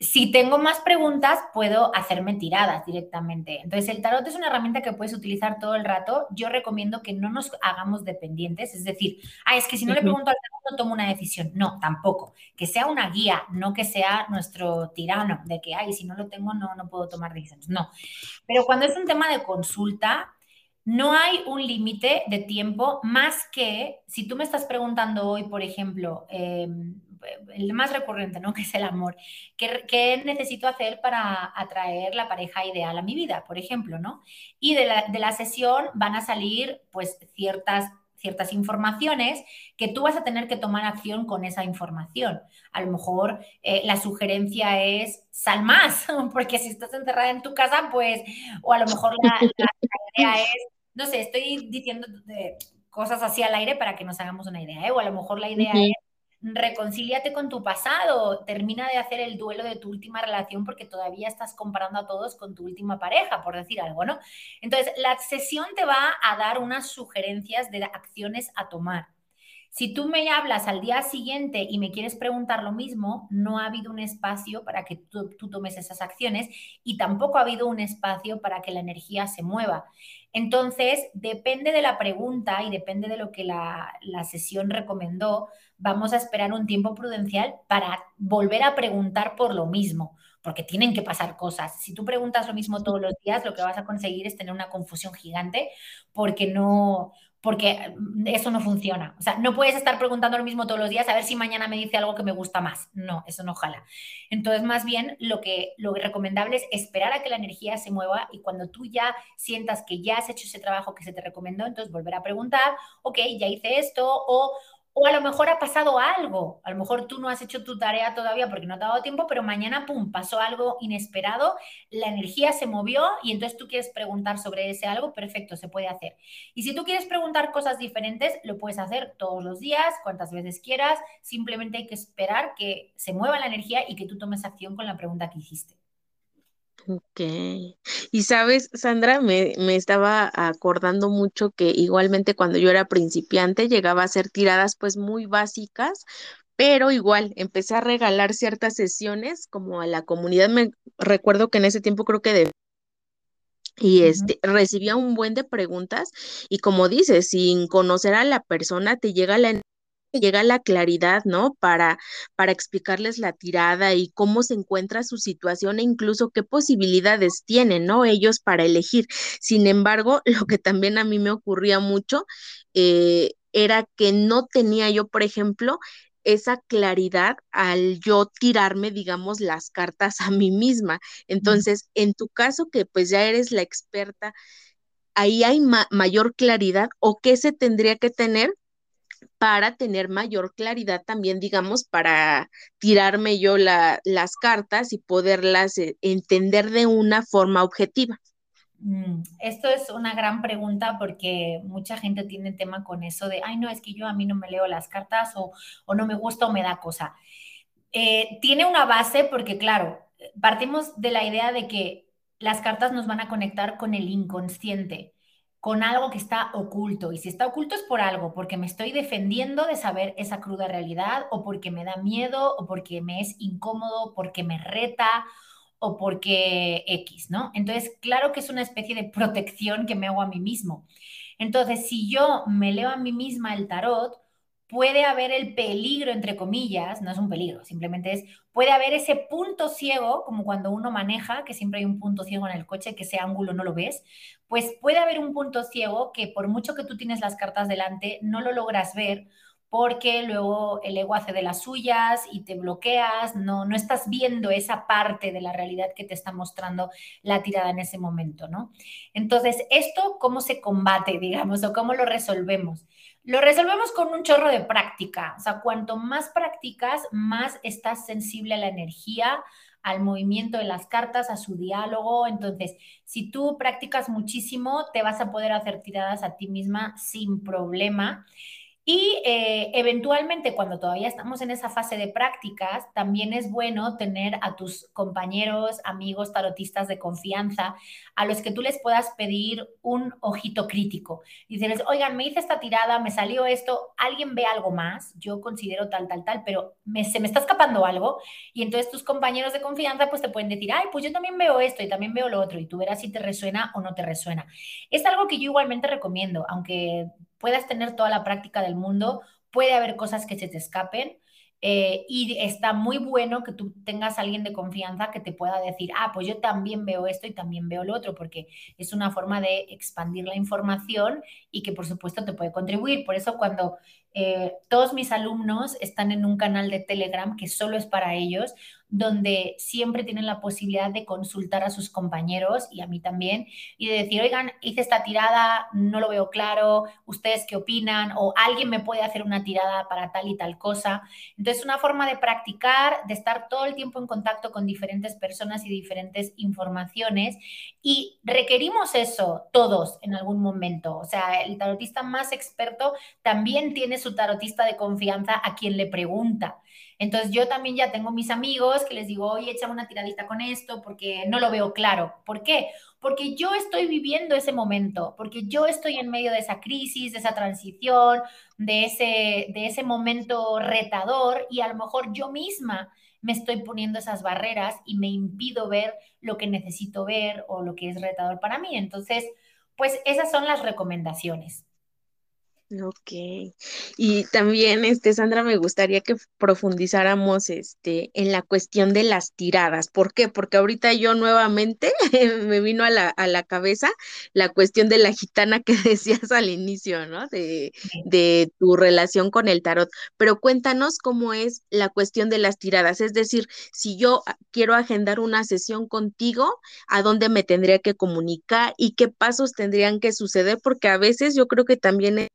Si tengo más preguntas, puedo hacerme tiradas directamente. Entonces, el tarot es una herramienta que puedes utilizar todo el rato. Yo recomiendo que no nos hagamos dependientes, es decir, ah, es que si no le pregunto al tarot, no tomo una decisión. No, tampoco. Que sea una guía, no que sea nuestro tirano, de que, ay, si no lo tengo, no, no puedo tomar decisiones. No. Pero cuando es un tema de consulta, no hay un límite de tiempo más que si tú me estás preguntando hoy, por ejemplo, eh, el más recurrente, ¿no? Que es el amor. ¿Qué, necesito hacer para atraer la pareja ideal a mi vida, por ejemplo, ¿no? Y de la, sesión van a salir, pues, ciertas ciertas informaciones que tú vas a tener que tomar acción con esa información. A lo mejor eh, la sugerencia es sal más, porque si estás encerrada en tu casa, pues, o a lo mejor la, idea es, no sé, estoy diciendo cosas así al aire para que nos hagamos una idea, ¿eh? o a lo mejor la idea es reconcíliate con tu pasado, termina de hacer el duelo de tu última relación porque todavía estás comparando a todos con tu última pareja, por decir algo, ¿no? Entonces, la sesión te va a dar unas sugerencias de acciones a tomar. Si tú me hablas al día siguiente y me quieres preguntar lo mismo, no ha habido un espacio para que tú, tomes esas acciones y tampoco ha habido un espacio para que la energía se mueva. Entonces, depende de la pregunta y depende de lo que la, sesión recomendó, vamos a esperar un tiempo prudencial para volver a preguntar por lo mismo porque tienen que pasar cosas. Si tú preguntas lo mismo todos los días, lo que vas a conseguir es tener una confusión gigante porque no, porque mm, eso no funciona. O sea, no puedes estar preguntando lo mismo todos los días a ver si mañana me dice algo que me gusta más. No, eso no jala. Entonces, más bien, lo que lo recomendable es esperar a que la energía se mueva y cuando tú ya sientas que ya has hecho ese trabajo que se te recomendó, entonces volver a preguntar, ok, ya hice esto, o o a lo mejor ha pasado algo, a lo mejor tú no has hecho tu tarea todavía porque no te ha dado tiempo, pero mañana, ¡pum!, pasó algo inesperado, la energía se movió y entonces tú quieres preguntar sobre ese algo, perfecto, se puede hacer. Y si tú quieres preguntar cosas diferentes, lo puedes hacer todos los días, cuantas veces quieras, simplemente hay que esperar que se mueva la energía y que tú tomes acción con la pregunta que hiciste. Ok. Y sabes, Sandra, me, me, estaba acordando mucho que igualmente cuando yo era principiante llegaba a ser tiradas pues muy básicas, pero igual empecé a regalar ciertas sesiones como a la comunidad. Me recuerdo que en ese tiempo creo que de y este recibía un buen de preguntas y como dices, sin conocer a la persona te llega la llega la claridad, ¿no? Para, para explicarles la tirada y cómo se encuentra su situación e incluso qué posibilidades tienen, ¿no? Ellos para elegir. Sin embargo, lo que también a mí me ocurría mucho eh, era que no tenía yo, por ejemplo, esa claridad al yo tirarme, digamos, las cartas a mí misma. Entonces, en tu caso, que pues ya eres la experta, ahí hay mayor claridad o qué se tendría que tener para tener mayor claridad también, digamos, para tirarme yo las cartas y poderlas eh, entender de una forma objetiva. Mm, esto es una gran pregunta porque mucha gente tiene tema con eso de, ay, no, es que yo a mí no me leo las cartas o, no me gusta o me da cosa. Eh, tiene una base porque, claro, partimos de la idea de que las cartas nos van a conectar con el inconsciente, con algo que está oculto. Y si está oculto es por algo, porque me estoy defendiendo de saber esa cruda realidad o porque me da miedo o porque me es incómodo, porque me reta o porque X, ¿no? Entonces, claro que es una especie de protección que me hago a mí mismo. Entonces, si yo me leo a mí misma el tarot, puede haber el peligro, entre comillas, no es un peligro, simplemente es, puede haber ese punto ciego, como cuando uno maneja, que siempre hay un punto ciego en el coche, que ese ángulo no lo ves, pues puede haber un punto ciego que por mucho que tú tienes las cartas delante, no lo logras ver porque luego el ego hace de las suyas y te bloqueas, no, no estás viendo esa parte de la realidad que te está mostrando la tirada en ese momento, ¿no? Entonces, ¿esto cómo se combate, digamos, o cómo lo resolvemos? Lo resolvemos con un chorro de práctica, o sea, cuanto más practicas, más estás sensible a la energía, al movimiento de las cartas, a su diálogo. Entonces, si tú practicas muchísimo, te vas a poder hacer tiradas a ti misma sin problema. Y eh, eventualmente, cuando todavía estamos en esa fase de prácticas, también es bueno tener a tus compañeros, amigos, tarotistas de confianza, a los que tú les puedas pedir un ojito crítico. Y oigan, me hice esta tirada, me salió esto, alguien ve algo más, yo considero tal, tal, tal, pero se me está escapando algo. Y entonces tus compañeros de confianza pues te pueden decir, ay, pues yo también veo esto y también veo lo otro, y tú verás si te resuena o no te resuena. Es algo que yo igualmente recomiendo, aunque puedas tener toda la práctica del mundo, puede haber cosas que se te escapen. Eh, y está muy bueno que tú tengas a alguien de confianza que te pueda decir, ah, pues yo también veo esto y también veo lo otro, porque es una forma de expandir la información y que por supuesto te puede contribuir. Por eso cuando eh, todos mis alumnos están en un canal de Telegram que solo es para ellos, donde siempre tienen la posibilidad de consultar a sus compañeros y a mí también y de decir, oigan, hice esta tirada, no lo veo claro, ustedes qué opinan o alguien me puede hacer una tirada para tal y tal cosa. Entonces, una forma de practicar, de estar todo el tiempo en contacto con diferentes personas y diferentes informaciones y requerimos eso todos en algún momento. O sea, el tarotista más experto también tiene su tarotista de confianza a quien le pregunta. Entonces yo también ya tengo mis amigos que les digo, oye, échame una tiradita con esto porque no lo veo claro. ¿Por qué? Porque yo estoy viviendo ese momento, porque yo estoy en medio de esa crisis, de esa transición, de ese, de ese momento retador y a lo mejor yo misma me estoy poniendo esas barreras y me impido ver lo que necesito ver o lo que es retador para mí. Entonces, pues esas son las recomendaciones. Ok. Y también, este, Sandra, me gustaría que profundizáramos este, en la cuestión de las tiradas. ¿Por qué? Porque ahorita yo nuevamente me vino a la, a la cabeza la cuestión de la gitana que decías al inicio, ¿no? De, de tu relación con el tarot. Pero cuéntanos cómo es la cuestión de las tiradas. Es decir, si yo quiero agendar una sesión contigo, ¿a dónde me tendría que comunicar y qué pasos tendrían que suceder? Porque a veces yo creo que también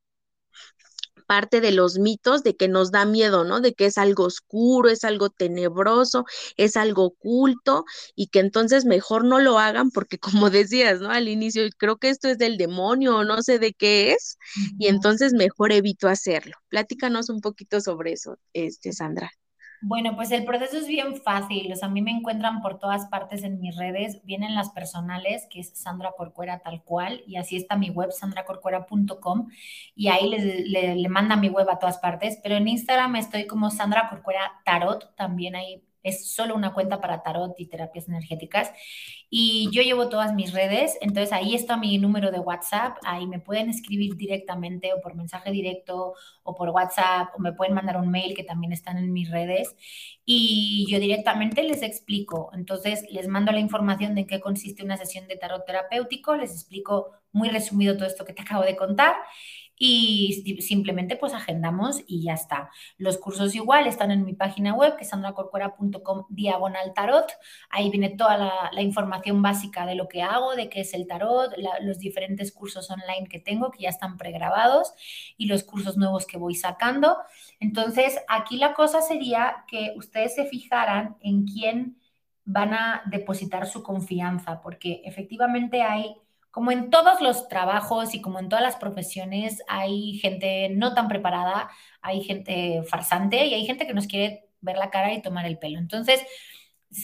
parte de los mitos de que nos da miedo, ¿no? De que es algo oscuro, es algo tenebroso, es algo oculto y que entonces mejor no lo hagan porque como decías, ¿no? Al inicio, creo que esto es del demonio o no sé de qué es y entonces mejor evito hacerlo. Platícanos un poquito sobre eso, este, Sandra. Bueno, pues el proceso es bien fácil. O sea, a mí me encuentran por todas partes en mis redes. Vienen las personales, que es Sandra Corcuera tal cual, y así está mi web, sandracorcuera.com, y ahí le, le, manda mi web a todas partes. Pero en Instagram estoy como Sandra Corcuera Tarot, también ahí es solo una cuenta para tarot y terapias energéticas. Y yo llevo todas mis redes, entonces ahí está mi número de WhatsApp, ahí me pueden escribir directamente o por mensaje directo o por WhatsApp o me pueden mandar un mail que también están en mis redes y yo directamente les explico. Entonces les mando la información de en qué consiste una sesión de tarot terapéutico, les explico muy resumido todo esto que te acabo de contar y simplemente pues agendamos y ya está. Los cursos igual están en mi página web que es sandracorcuera.com diagonal tarot. Ahí viene toda la, información básica de lo que hago, de qué es el tarot, los diferentes cursos online que tengo que ya están pregrabados y los cursos nuevos que voy sacando. Entonces, aquí la cosa sería que ustedes se fijaran en quién van a depositar su confianza, porque efectivamente hay como en todos los trabajos y como en todas las profesiones, hay gente no tan preparada, hay gente farsante y hay gente que nos quiere ver la cara y tomar el pelo. Entonces,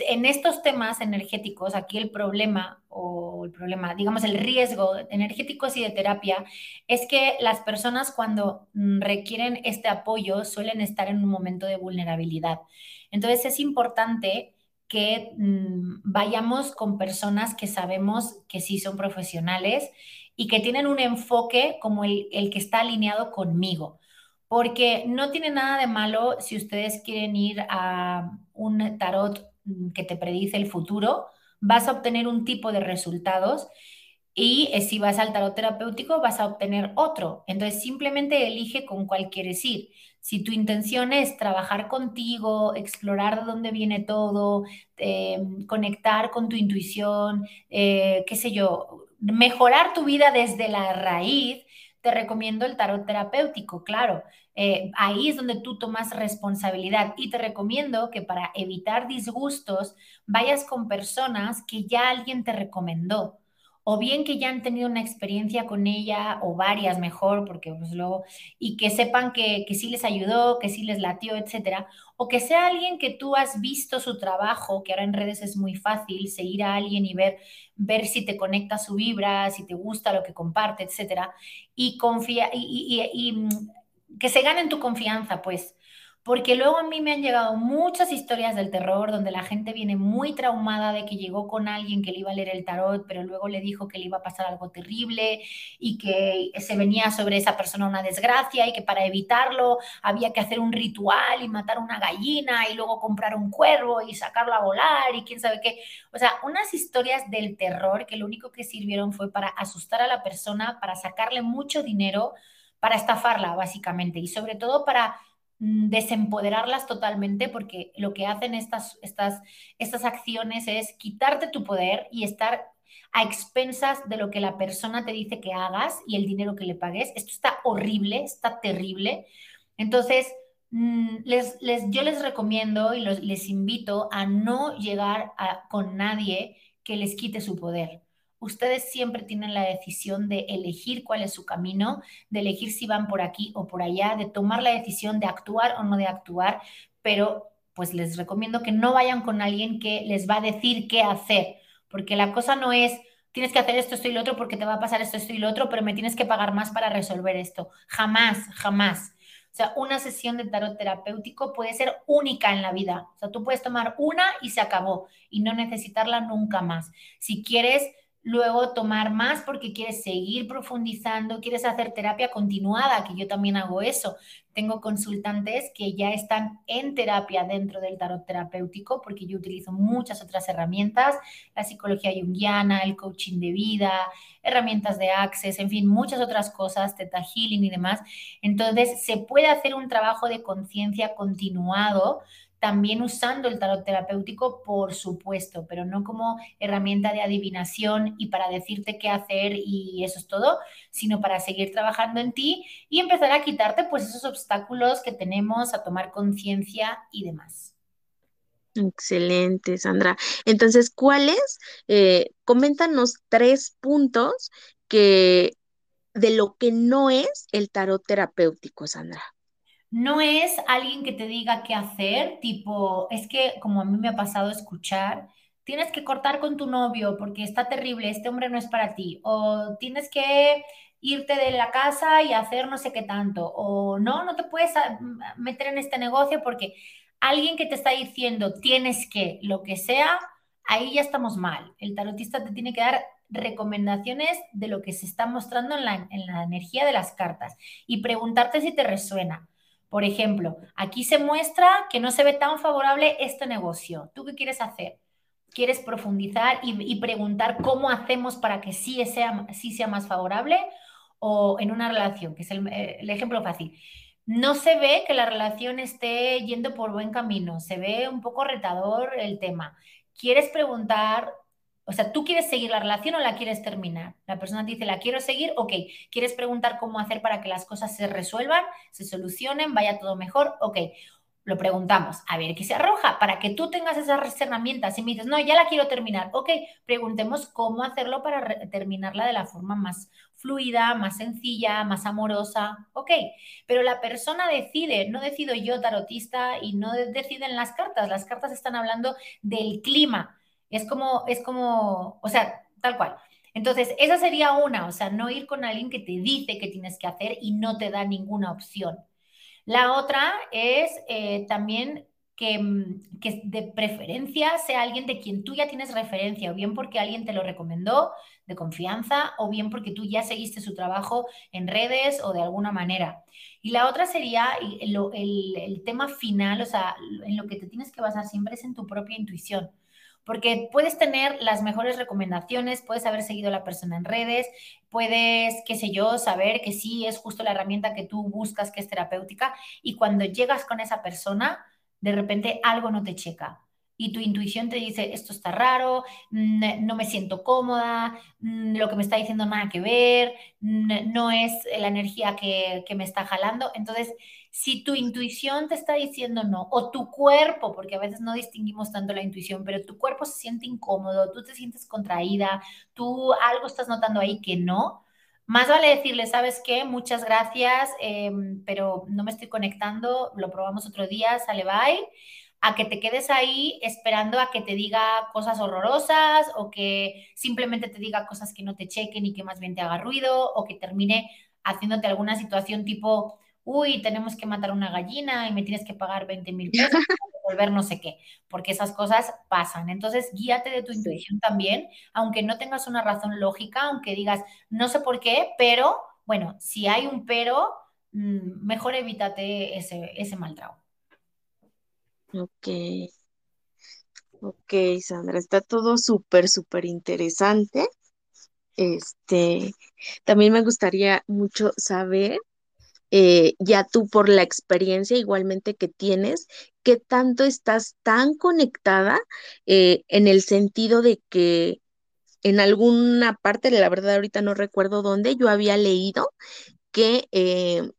en estos temas energéticos, aquí el problema o el problema, digamos, el riesgo energéticos y de terapia es que las personas cuando mm, requieren este apoyo suelen estar en un momento de vulnerabilidad. Entonces, es importante que mm, vayamos con personas que sabemos que sí son profesionales y que tienen un enfoque como el, el que está alineado conmigo. Porque no tiene nada de malo si ustedes quieren ir a un tarot mm, que te predice el futuro, vas a obtener un tipo de resultados y eh, si vas al tarot terapéutico vas a obtener otro. Entonces simplemente elige con cuál quieres ir. Si tu intención es trabajar contigo, explorar de dónde viene todo, eh, conectar con tu intuición, eh, qué sé yo, mejorar tu vida desde la raíz, te recomiendo el tarot terapéutico, claro. Eh, ahí es donde tú tomas responsabilidad y te recomiendo que para evitar disgustos vayas con personas que ya alguien te recomendó o bien que ya han tenido una experiencia con ella o varias mejor, porque pues luego, y que sepan que, que sí les ayudó, que sí les latió, etcétera, o que sea alguien que tú has visto su trabajo, que ahora en redes es muy fácil seguir a alguien y ver, ver si te conecta su vibra, si te gusta lo que comparte, etcétera, y confía, y, y, y mm, que se ganen tu confianza, pues porque luego a mí me han llegado muchas historias del terror donde la gente viene muy traumada de que llegó con alguien que le iba a leer el tarot, pero luego le dijo que le iba a pasar algo terrible y que se venía sobre esa persona una desgracia y que para evitarlo había que hacer un ritual y matar una gallina y luego comprar un cuervo y sacarlo a volar y quién sabe qué. O sea, unas historias del terror que lo único que sirvieron fue para asustar a la persona, para sacarle mucho dinero, para estafarla básicamente y sobre todo para desempoderarlas totalmente porque lo que hacen estas, estas, estas acciones es quitarte tu poder y estar a expensas de lo que la persona te dice que hagas y el dinero que le pagues. Esto está horrible, está terrible. Entonces, mm, les, les, yo les recomiendo y les invito a no llegar con nadie que les quite su poder ustedes siempre tienen la decisión de elegir cuál es su camino, de elegir si van por aquí o por allá, de tomar la decisión de actuar o no de actuar, pero pues les recomiendo que no vayan con alguien que les va a decir qué hacer, porque la cosa no es tienes que hacer esto, esto y lo otro porque te va a pasar esto, esto y lo otro, pero me tienes que pagar más para resolver esto. Jamás, jamás. O sea, una sesión de tarot terapéutico puede ser única en la vida. O sea, tú puedes tomar una y se acabó y no necesitarla nunca más. Si quieres luego tomar más porque quieres seguir profundizando, quieres hacer terapia continuada, que yo también hago eso. Tengo consultantes que ya están en terapia dentro del tarot terapéutico porque yo utilizo muchas otras herramientas, la psicología junguiana, el coaching de vida, herramientas de access, en fin, muchas otras cosas, teta healing y demás. Entonces, se puede hacer un trabajo de conciencia continuado también usando el tarot terapéutico, por supuesto, pero no como herramienta de adivinación y para decirte qué hacer y eso es todo, sino para seguir trabajando en ti y empezar a quitarte pues esos obstáculos que tenemos, a tomar conciencia y demás. Excelente, Sandra. Entonces, ¿cuáles? Eh, coméntanos tres puntos que de lo que no es el tarot terapéutico, Sandra. No es alguien que te diga qué hacer, tipo, es que como a mí me ha pasado escuchar, tienes que cortar con tu novio porque está terrible, este hombre no es para ti, o tienes que irte de la casa y hacer no sé qué tanto, o no, no te puedes ah, meter en este negocio porque alguien que te está diciendo tienes que, lo que sea, ahí ya estamos mal. El tarotista te tiene que dar recomendaciones de lo que se está mostrando en la, en la energía de las cartas y preguntarte si te resuena. Por ejemplo, aquí se muestra que no se ve tan favorable este negocio. ¿Tú qué quieres hacer? quieres profundizar y, preguntar cómo hacemos para que sí sea, sí sea más favorable o en una relación, que es el, el ejemplo fácil. No se ve que la relación esté yendo por buen camino, se ve un poco retador el tema. Quieres preguntar o sea, ¿tú quieres seguir la relación o la quieres terminar? La persona te dice, la quiero seguir, ok. ¿Quieres preguntar cómo hacer para que las cosas se resuelvan, se solucionen, vaya todo mejor? Ok. Lo preguntamos, a ver qué se arroja, para que tú tengas esas herramientas y me dices, no, ya la quiero terminar. Ok, preguntemos cómo hacerlo para terminarla de la forma más fluida, más sencilla, más amorosa. Ok, pero la persona decide, no decido yo tarotista y no deciden las cartas. Las cartas están hablando del clima es como, es como, o sea, tal cual. Entonces, esa sería una, o sea, no ir con alguien que te dice qué tienes que hacer y no te da ninguna opción. La otra es eh, también que, mm, que, de preferencia sea alguien de quien tú ya tienes referencia, o bien porque alguien te lo recomendó de confianza, o bien porque tú ya seguiste su trabajo en redes o de alguna manera. Y la otra sería el, el, el tema final, o sea, en lo que te tienes que basar siempre es en tu propia intuición porque puedes tener las mejores recomendaciones, puedes haber seguido a la persona en redes, puedes, qué sé yo, saber que sí es justo la herramienta que tú buscas que es terapéutica y cuando llegas con esa persona, de repente algo no te checa. Y tu intuición te dice, esto está raro, no me siento cómoda, lo que me está diciendo nada que ver, no es la energía que, que me está jalando. Entonces, si tu intuición te está diciendo no, o tu cuerpo, porque a veces no distinguimos tanto la intuición, pero tu cuerpo se siente incómodo, tú te sientes contraída, tú algo estás notando ahí que no, más vale decirle, ¿sabes qué? Muchas gracias, em, pero no me estoy conectando, lo probamos otro día, sale bye, a que te quedes ahí esperando a que te diga cosas horrorosas o que simplemente te diga cosas que no te chequen y que más bien te haga ruido o que termine haciéndote alguna situación tipo uy, tenemos que matar una gallina y me tienes que pagar 20 mil pesos para devolver no sé qué, porque esas cosas pasan. Entonces, guíate de tu intuición también, aunque no tengas una razón lógica, aunque digas, no sé por qué, pero bueno, si hay un pero, mm, mejor evítate ese, ese mal trago. Ok. Ok, Sandra, está todo súper, súper interesante. Este, también me gustaría mucho saber eh, ya tú por la experiencia igualmente que tienes, qué tanto estás tan conectada eh, en el sentido de que en alguna parte, la verdad ahorita no recuerdo dónde, yo había leído que eh,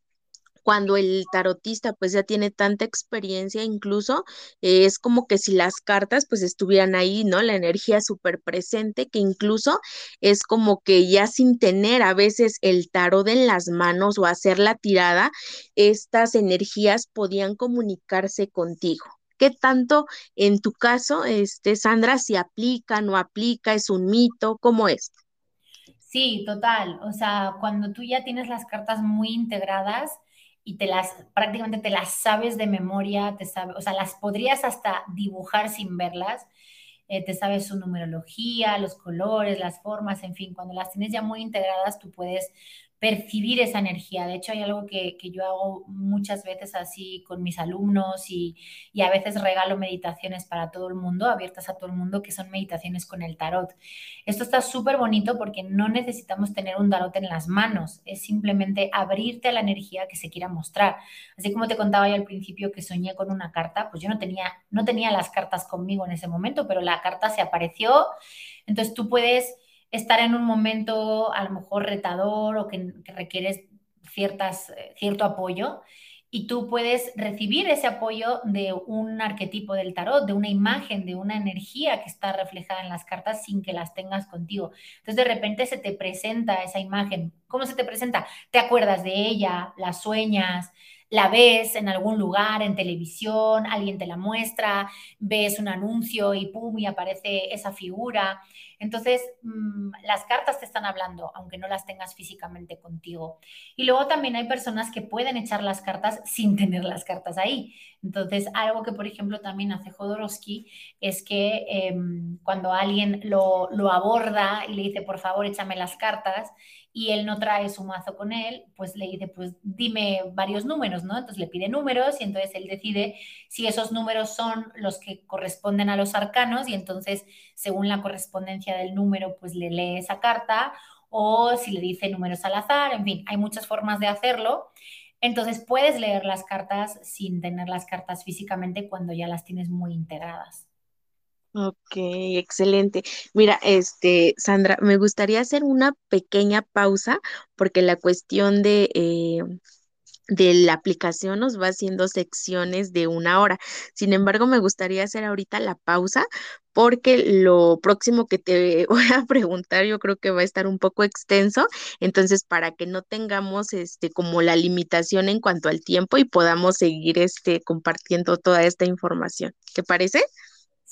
cuando el tarotista pues ya tiene tanta experiencia, incluso eh, es como que si las cartas pues estuvieran ahí, ¿no? La energía súper presente, que incluso es como que ya sin tener a veces el tarot en las manos o hacer la tirada, estas energías podían comunicarse contigo. ¿Qué tanto en tu caso, este, Sandra, si aplica, no aplica, es un mito, cómo es? Sí, total. O sea, cuando tú ya tienes las cartas muy integradas, y te las, prácticamente te las sabes de memoria, te sabes, o sea, las podrías hasta dibujar sin verlas, eh, te sabes su numerología, los colores, las formas, en fin, cuando las tienes ya muy integradas, tú puedes percibir esa energía. De hecho, hay algo que, yo hago muchas veces así con mis alumnos y, y, a veces regalo meditaciones para todo el mundo, abiertas a todo el mundo, que son meditaciones con el tarot. Esto está súper bonito porque no necesitamos tener un tarot en las manos, es simplemente abrirte a la energía que se quiera mostrar. Así como te contaba yo al principio que soñé con una carta, pues yo no tenía, no tenía las cartas conmigo en ese momento, pero la carta se apareció. Entonces tú puedes estar en un momento a lo mejor retador o que, requieres ciertas, eh, cierto apoyo y tú puedes recibir ese apoyo de un arquetipo del tarot, de una imagen, de una energía que está reflejada en las cartas sin que las tengas contigo. Entonces de repente se te presenta esa imagen. ¿Cómo se te presenta? Te acuerdas de ella, la sueñas, la ves en algún lugar, en televisión, alguien te la muestra, ves un anuncio y pum, y aparece esa figura. Entonces, mm, las cartas te están hablando, aunque no las tengas físicamente contigo. Y luego también hay personas que pueden echar las cartas sin tener las cartas ahí. Entonces, algo que, por ejemplo, también hace Jodorowsky es que em, cuando alguien lo, lo aborda y le dice, por favor, échame las cartas, y él no trae su mazo con él, pues le dice, pues dime varios números, ¿no? Entonces le pide números y entonces él decide si esos números son los que corresponden a los arcanos y entonces según la correspondencia del número, pues le lee esa carta o si le dice números al azar, en fin, hay muchas formas de hacerlo. Entonces puedes leer las cartas sin tener las cartas físicamente cuando ya las tienes muy integradas. Ok, excelente. Mira, este, Sandra, me gustaría hacer una pequeña pausa porque la cuestión de, eh, de la aplicación nos va haciendo secciones de una hora. Sin embargo, me gustaría hacer ahorita la pausa porque lo próximo que te voy a preguntar yo creo que va a estar un poco extenso, entonces para que no tengamos este como la limitación en cuanto al tiempo y podamos seguir este compartiendo toda esta información. ¿Te parece?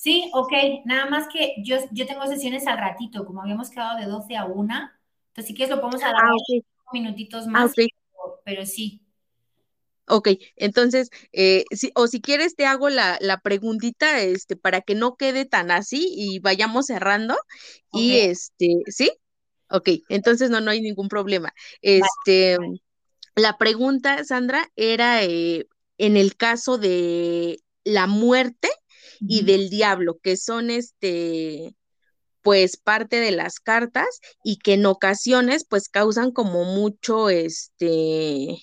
Sí, ok, nada más que yo, yo tengo sesiones al ratito, como habíamos quedado de 12 a 1, entonces si quieres lo podemos alargar ah, minutitos ah, más, pero, sí. Ok, entonces, eh, o si quieres te hago la, la, preguntita este, para que no quede tan así y vayamos cerrando. Y este, ¿sí? Ok, entonces no, no hay ningún problema. Este, la pregunta, Sandra, era eh, en el caso de la muerte, y del diablo, que son este pues parte de las cartas y que en ocasiones pues causan como mucho este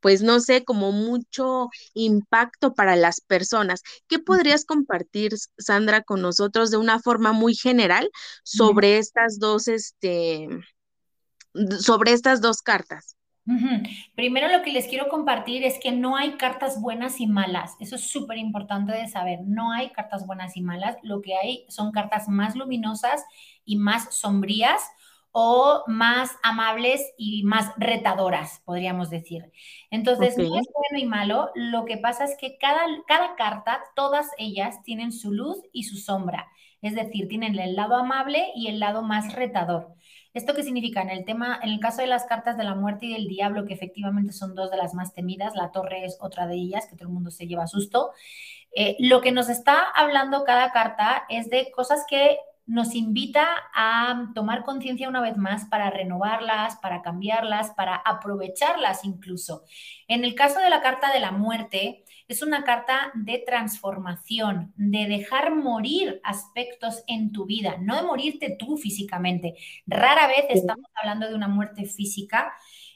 pues no sé, como mucho impacto para las personas. ¿Qué podrías compartir, Sandra, con nosotros de una forma muy general sobre estas dos, este, sobre estas dos cartas? Primero lo que les quiero compartir es que no hay cartas buenas y malas. Eso es súper importante de saber. No hay cartas buenas y malas. Lo que hay son cartas más luminosas y más sombrías o más amables y más retadoras, podríamos decir. Entonces, no es bueno y malo. Lo que pasa es que cada, cada carta, todas ellas tienen su luz y su sombra. Es decir, tienen el lado amable y el lado más retador. ¿Esto qué significa? En el tema, en el caso de las cartas de la muerte y del diablo, que efectivamente son dos de las más temidas, la torre es otra de ellas, que todo el mundo se lleva susto. Eh, lo que nos está hablando cada carta es de cosas que nos invita a tomar conciencia una vez más para renovarlas, para cambiarlas, para aprovecharlas incluso. En el caso de la carta de la muerte, es una carta de transformación, de dejar morir aspectos en tu vida, no de morirte tú físicamente. Rara vez estamos hablando de una muerte física,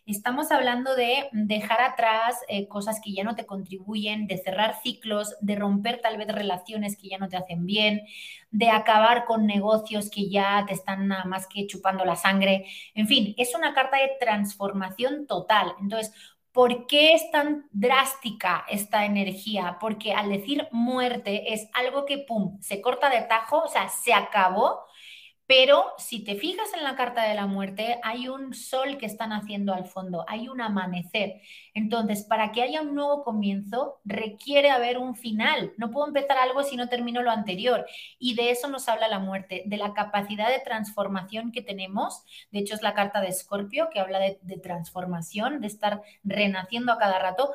estamos hablando de dejar atrás eh, cosas que ya no te contribuyen, de cerrar ciclos, de romper tal vez relaciones que ya no te hacen bien, de acabar con negocios que ya te están nada más que chupando la sangre. En fin, es una carta de transformación total. Entonces, ¿Por qué es tan drástica esta energía? Porque al decir muerte es algo que, ¡pum!, se corta de tajo, o sea, se acabó pero si te fijas en la carta de la muerte, hay un sol que están haciendo al fondo, hay un amanecer. Entonces, para que haya un nuevo comienzo, requiere haber un final. No puedo empezar algo si no termino lo anterior. Y de eso nos habla la muerte, de la capacidad de transformación que tenemos. De hecho, es la carta de Escorpio que habla de, de transformación, de estar renaciendo a cada rato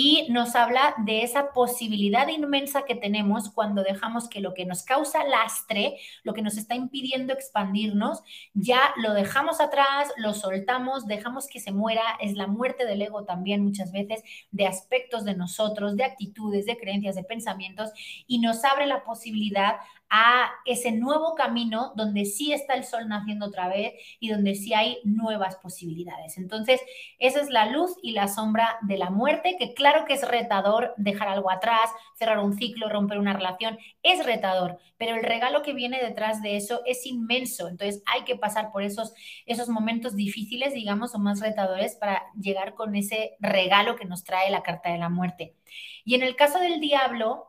y nos habla de esa posibilidad inmensa que tenemos cuando dejamos que lo que nos causa lastre, lo que nos está impidiendo expandirnos, ya lo dejamos atrás, lo soltamos, dejamos que se muera, es la muerte del ego también muchas veces, de aspectos de nosotros, de actitudes, de creencias, de pensamientos, y nos abre la posibilidad a ese nuevo camino donde sí está el sol naciendo otra vez y donde sí hay nuevas posibilidades. Entonces, esa es la luz y la sombra de la muerte, que claro que es retador dejar algo atrás, cerrar un ciclo, romper una relación, es retador, pero el regalo que viene detrás de eso es inmenso. Entonces, hay que pasar por esos, esos momentos difíciles, digamos, o más retadores para llegar con ese regalo que nos trae la carta de la muerte. Y en el caso del diablo,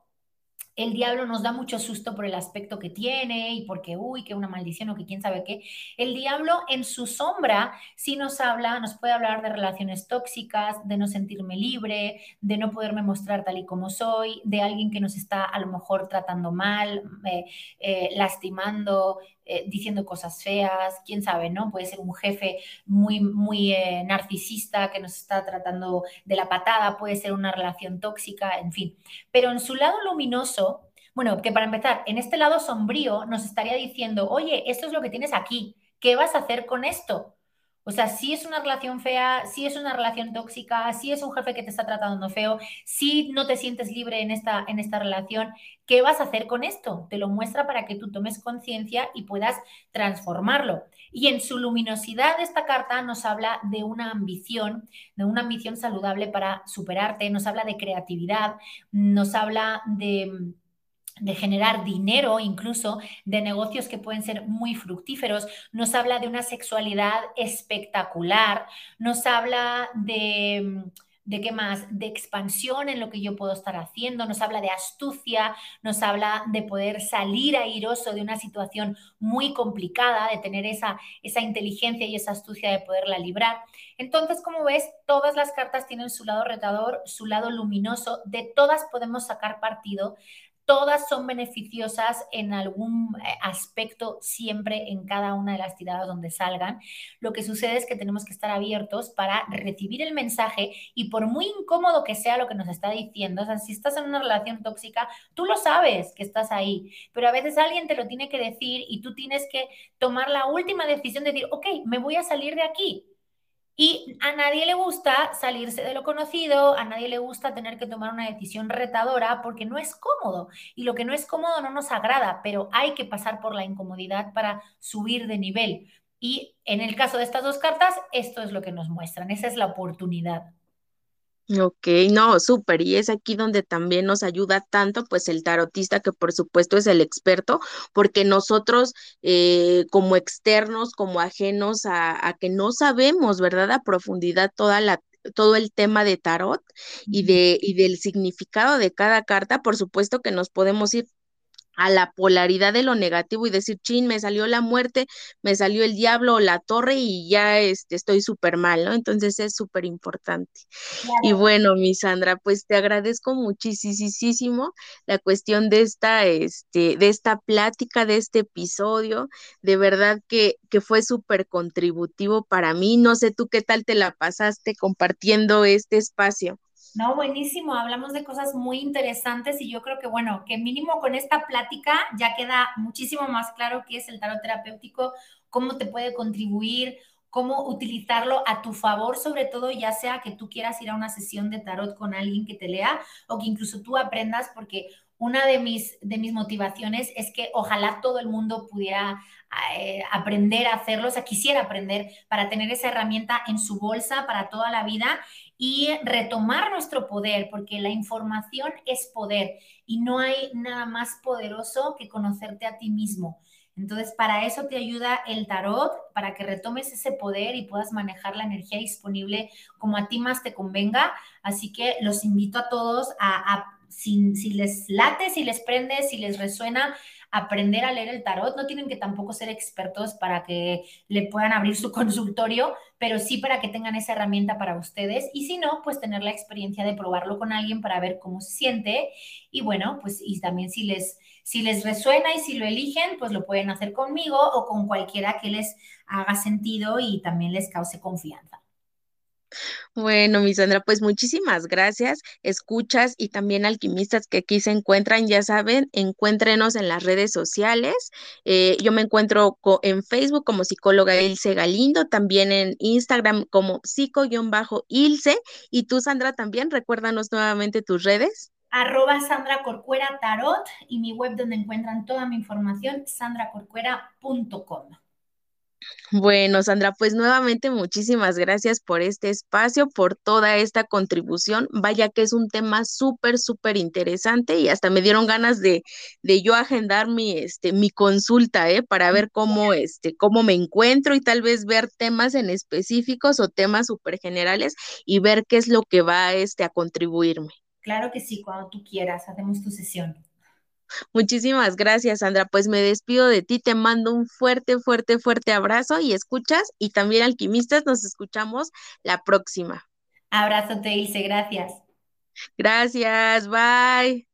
el diablo nos da mucho susto por el aspecto que tiene y porque, uy, que una maldición o que quién sabe qué. El diablo en su sombra sí nos habla, nos puede hablar de relaciones tóxicas, de no sentirme libre, de no poderme mostrar tal y como soy, de alguien que nos está a lo mejor tratando mal, eh, eh, lastimando, eh, diciendo cosas feas, quién sabe, ¿no? Puede ser un jefe muy, muy narcisista que nos está tratando de la patada, puede ser una relación tóxica, en fin. Pero en su lado luminoso, bueno, que para empezar, en este lado sombrío nos estaría diciendo, oye, esto es lo que tienes aquí, ¿qué vas a hacer con esto? O sea, si es una relación fea, si es una relación tóxica, si es un jefe que te está tratando feo, si no te sientes libre en esta, en esta relación, ¿qué vas a hacer con esto? Te lo muestra para que tú tomes conciencia y puedas transformarlo. Y en su luminosidad esta carta nos habla de una ambición, de una ambición saludable para superarte, nos habla de creatividad, nos habla de de generar dinero, incluso de negocios que pueden ser muy fructíferos, nos habla de una sexualidad espectacular, nos habla de... ¿De qué más? De expansión en lo que yo puedo estar haciendo, nos habla de astucia, nos habla de poder salir airoso de una situación muy complicada, de tener esa, esa inteligencia y esa astucia de poderla librar. Entonces, como ves, todas las cartas tienen su lado retador, su lado luminoso, de todas podemos sacar partido todas son beneficiosas en algún eh, aspecto siempre en cada una de las tiradas donde salgan. Lo que sucede es que tenemos que estar abiertos para recibir el mensaje y por muy incómodo que sea lo que nos está diciendo, o sea, si estás en una relación tóxica, tú lo sabes que estás ahí, pero a veces alguien te lo tiene que decir y tú tienes que tomar la última decisión de decir, ok, me voy a salir de aquí y a nadie le gusta salirse de lo conocido, a nadie le gusta tener que tomar una decisión retadora porque no es cómodo. Y lo que no es cómodo no nos agrada, pero hay que pasar por la incomodidad para subir de nivel. Y en el caso de estas dos cartas, esto es lo que nos muestran, esa es la oportunidad. Ok, no, súper. Y es aquí donde también nos ayuda tanto, pues el tarotista, que por supuesto es el experto, porque nosotros eh, como externos, como ajenos a, a, que no sabemos, ¿verdad? A profundidad toda la todo el tema de tarot y de y del significado de cada carta, por supuesto que nos podemos ir a la polaridad de lo negativo y decir, chin, me salió la muerte, me salió el diablo o la torre y ya este, estoy súper mal, ¿no? Entonces es súper importante. Y bueno, mi Sandra, pues te agradezco muchísimo la cuestión de esta, este, de esta plática, de este episodio. De verdad que, que fue súper contributivo para mí. No sé tú qué tal te la pasaste compartiendo este espacio. No, buenísimo. Hablamos de cosas muy interesantes y yo creo que, bueno, que mínimo con esta plática ya queda muchísimo más claro qué es el tarot terapéutico, cómo te puede contribuir, cómo utilizarlo a tu favor, sobre todo ya sea que tú quieras ir a una sesión de tarot con alguien que te lea o que incluso tú aprendas, porque una de mis, de mis motivaciones es que ojalá todo el mundo pudiera eh, aprender a hacerlo, o sea, quisiera aprender para tener esa herramienta en su bolsa para toda la vida y retomar nuestro poder, porque la información es poder y no hay nada más poderoso que conocerte a ti mismo. Entonces, para eso te ayuda el tarot, para que retomes ese poder y puedas manejar la energía disponible como a ti más te convenga. Así que los invito a todos a, si, si les late, si les prende, si les resuena, aprender a leer el tarot. No tienen que tampoco ser expertos para que le puedan abrir su consultorio, pero sí para que tengan esa herramienta para ustedes. Y si no, pues tener la experiencia de probarlo con alguien para ver cómo se siente. Y bueno, pues y también si les, si les resuena y si lo eligen, pues lo pueden hacer conmigo o con cualquiera que les haga sentido y también les cause confianza. Bueno, mi Sandra, pues muchísimas gracias. Escuchas y también alquimistas que aquí se encuentran, ya saben, encuéntrenos en las redes sociales. Eh, yo me encuentro en Facebook como psicóloga Ilse Galindo, también en Instagram como psico-ilse. Y tú, Sandra, también, recuérdanos nuevamente tus redes arroba Sandra Corcuera Tarot y mi web donde encuentran toda mi información, sandracorcuera.com. Bueno, Sandra, pues nuevamente muchísimas gracias por este espacio, por toda esta contribución. Vaya que es un tema súper, súper interesante y hasta me dieron ganas de, de yo agendar mi, este, mi consulta, ¿eh? Para ver cómo, este, cómo me encuentro y tal vez ver temas en específicos o temas súper generales y ver qué es lo que va, este, a contribuirme. Claro que sí, cuando tú quieras, hacemos tu sesión. Muchísimas gracias, Sandra. Pues me despido de ti, te mando un fuerte, fuerte, fuerte abrazo y escuchas y también alquimistas, nos escuchamos la próxima. Abrazo, te Ilse, gracias. Gracias, bye.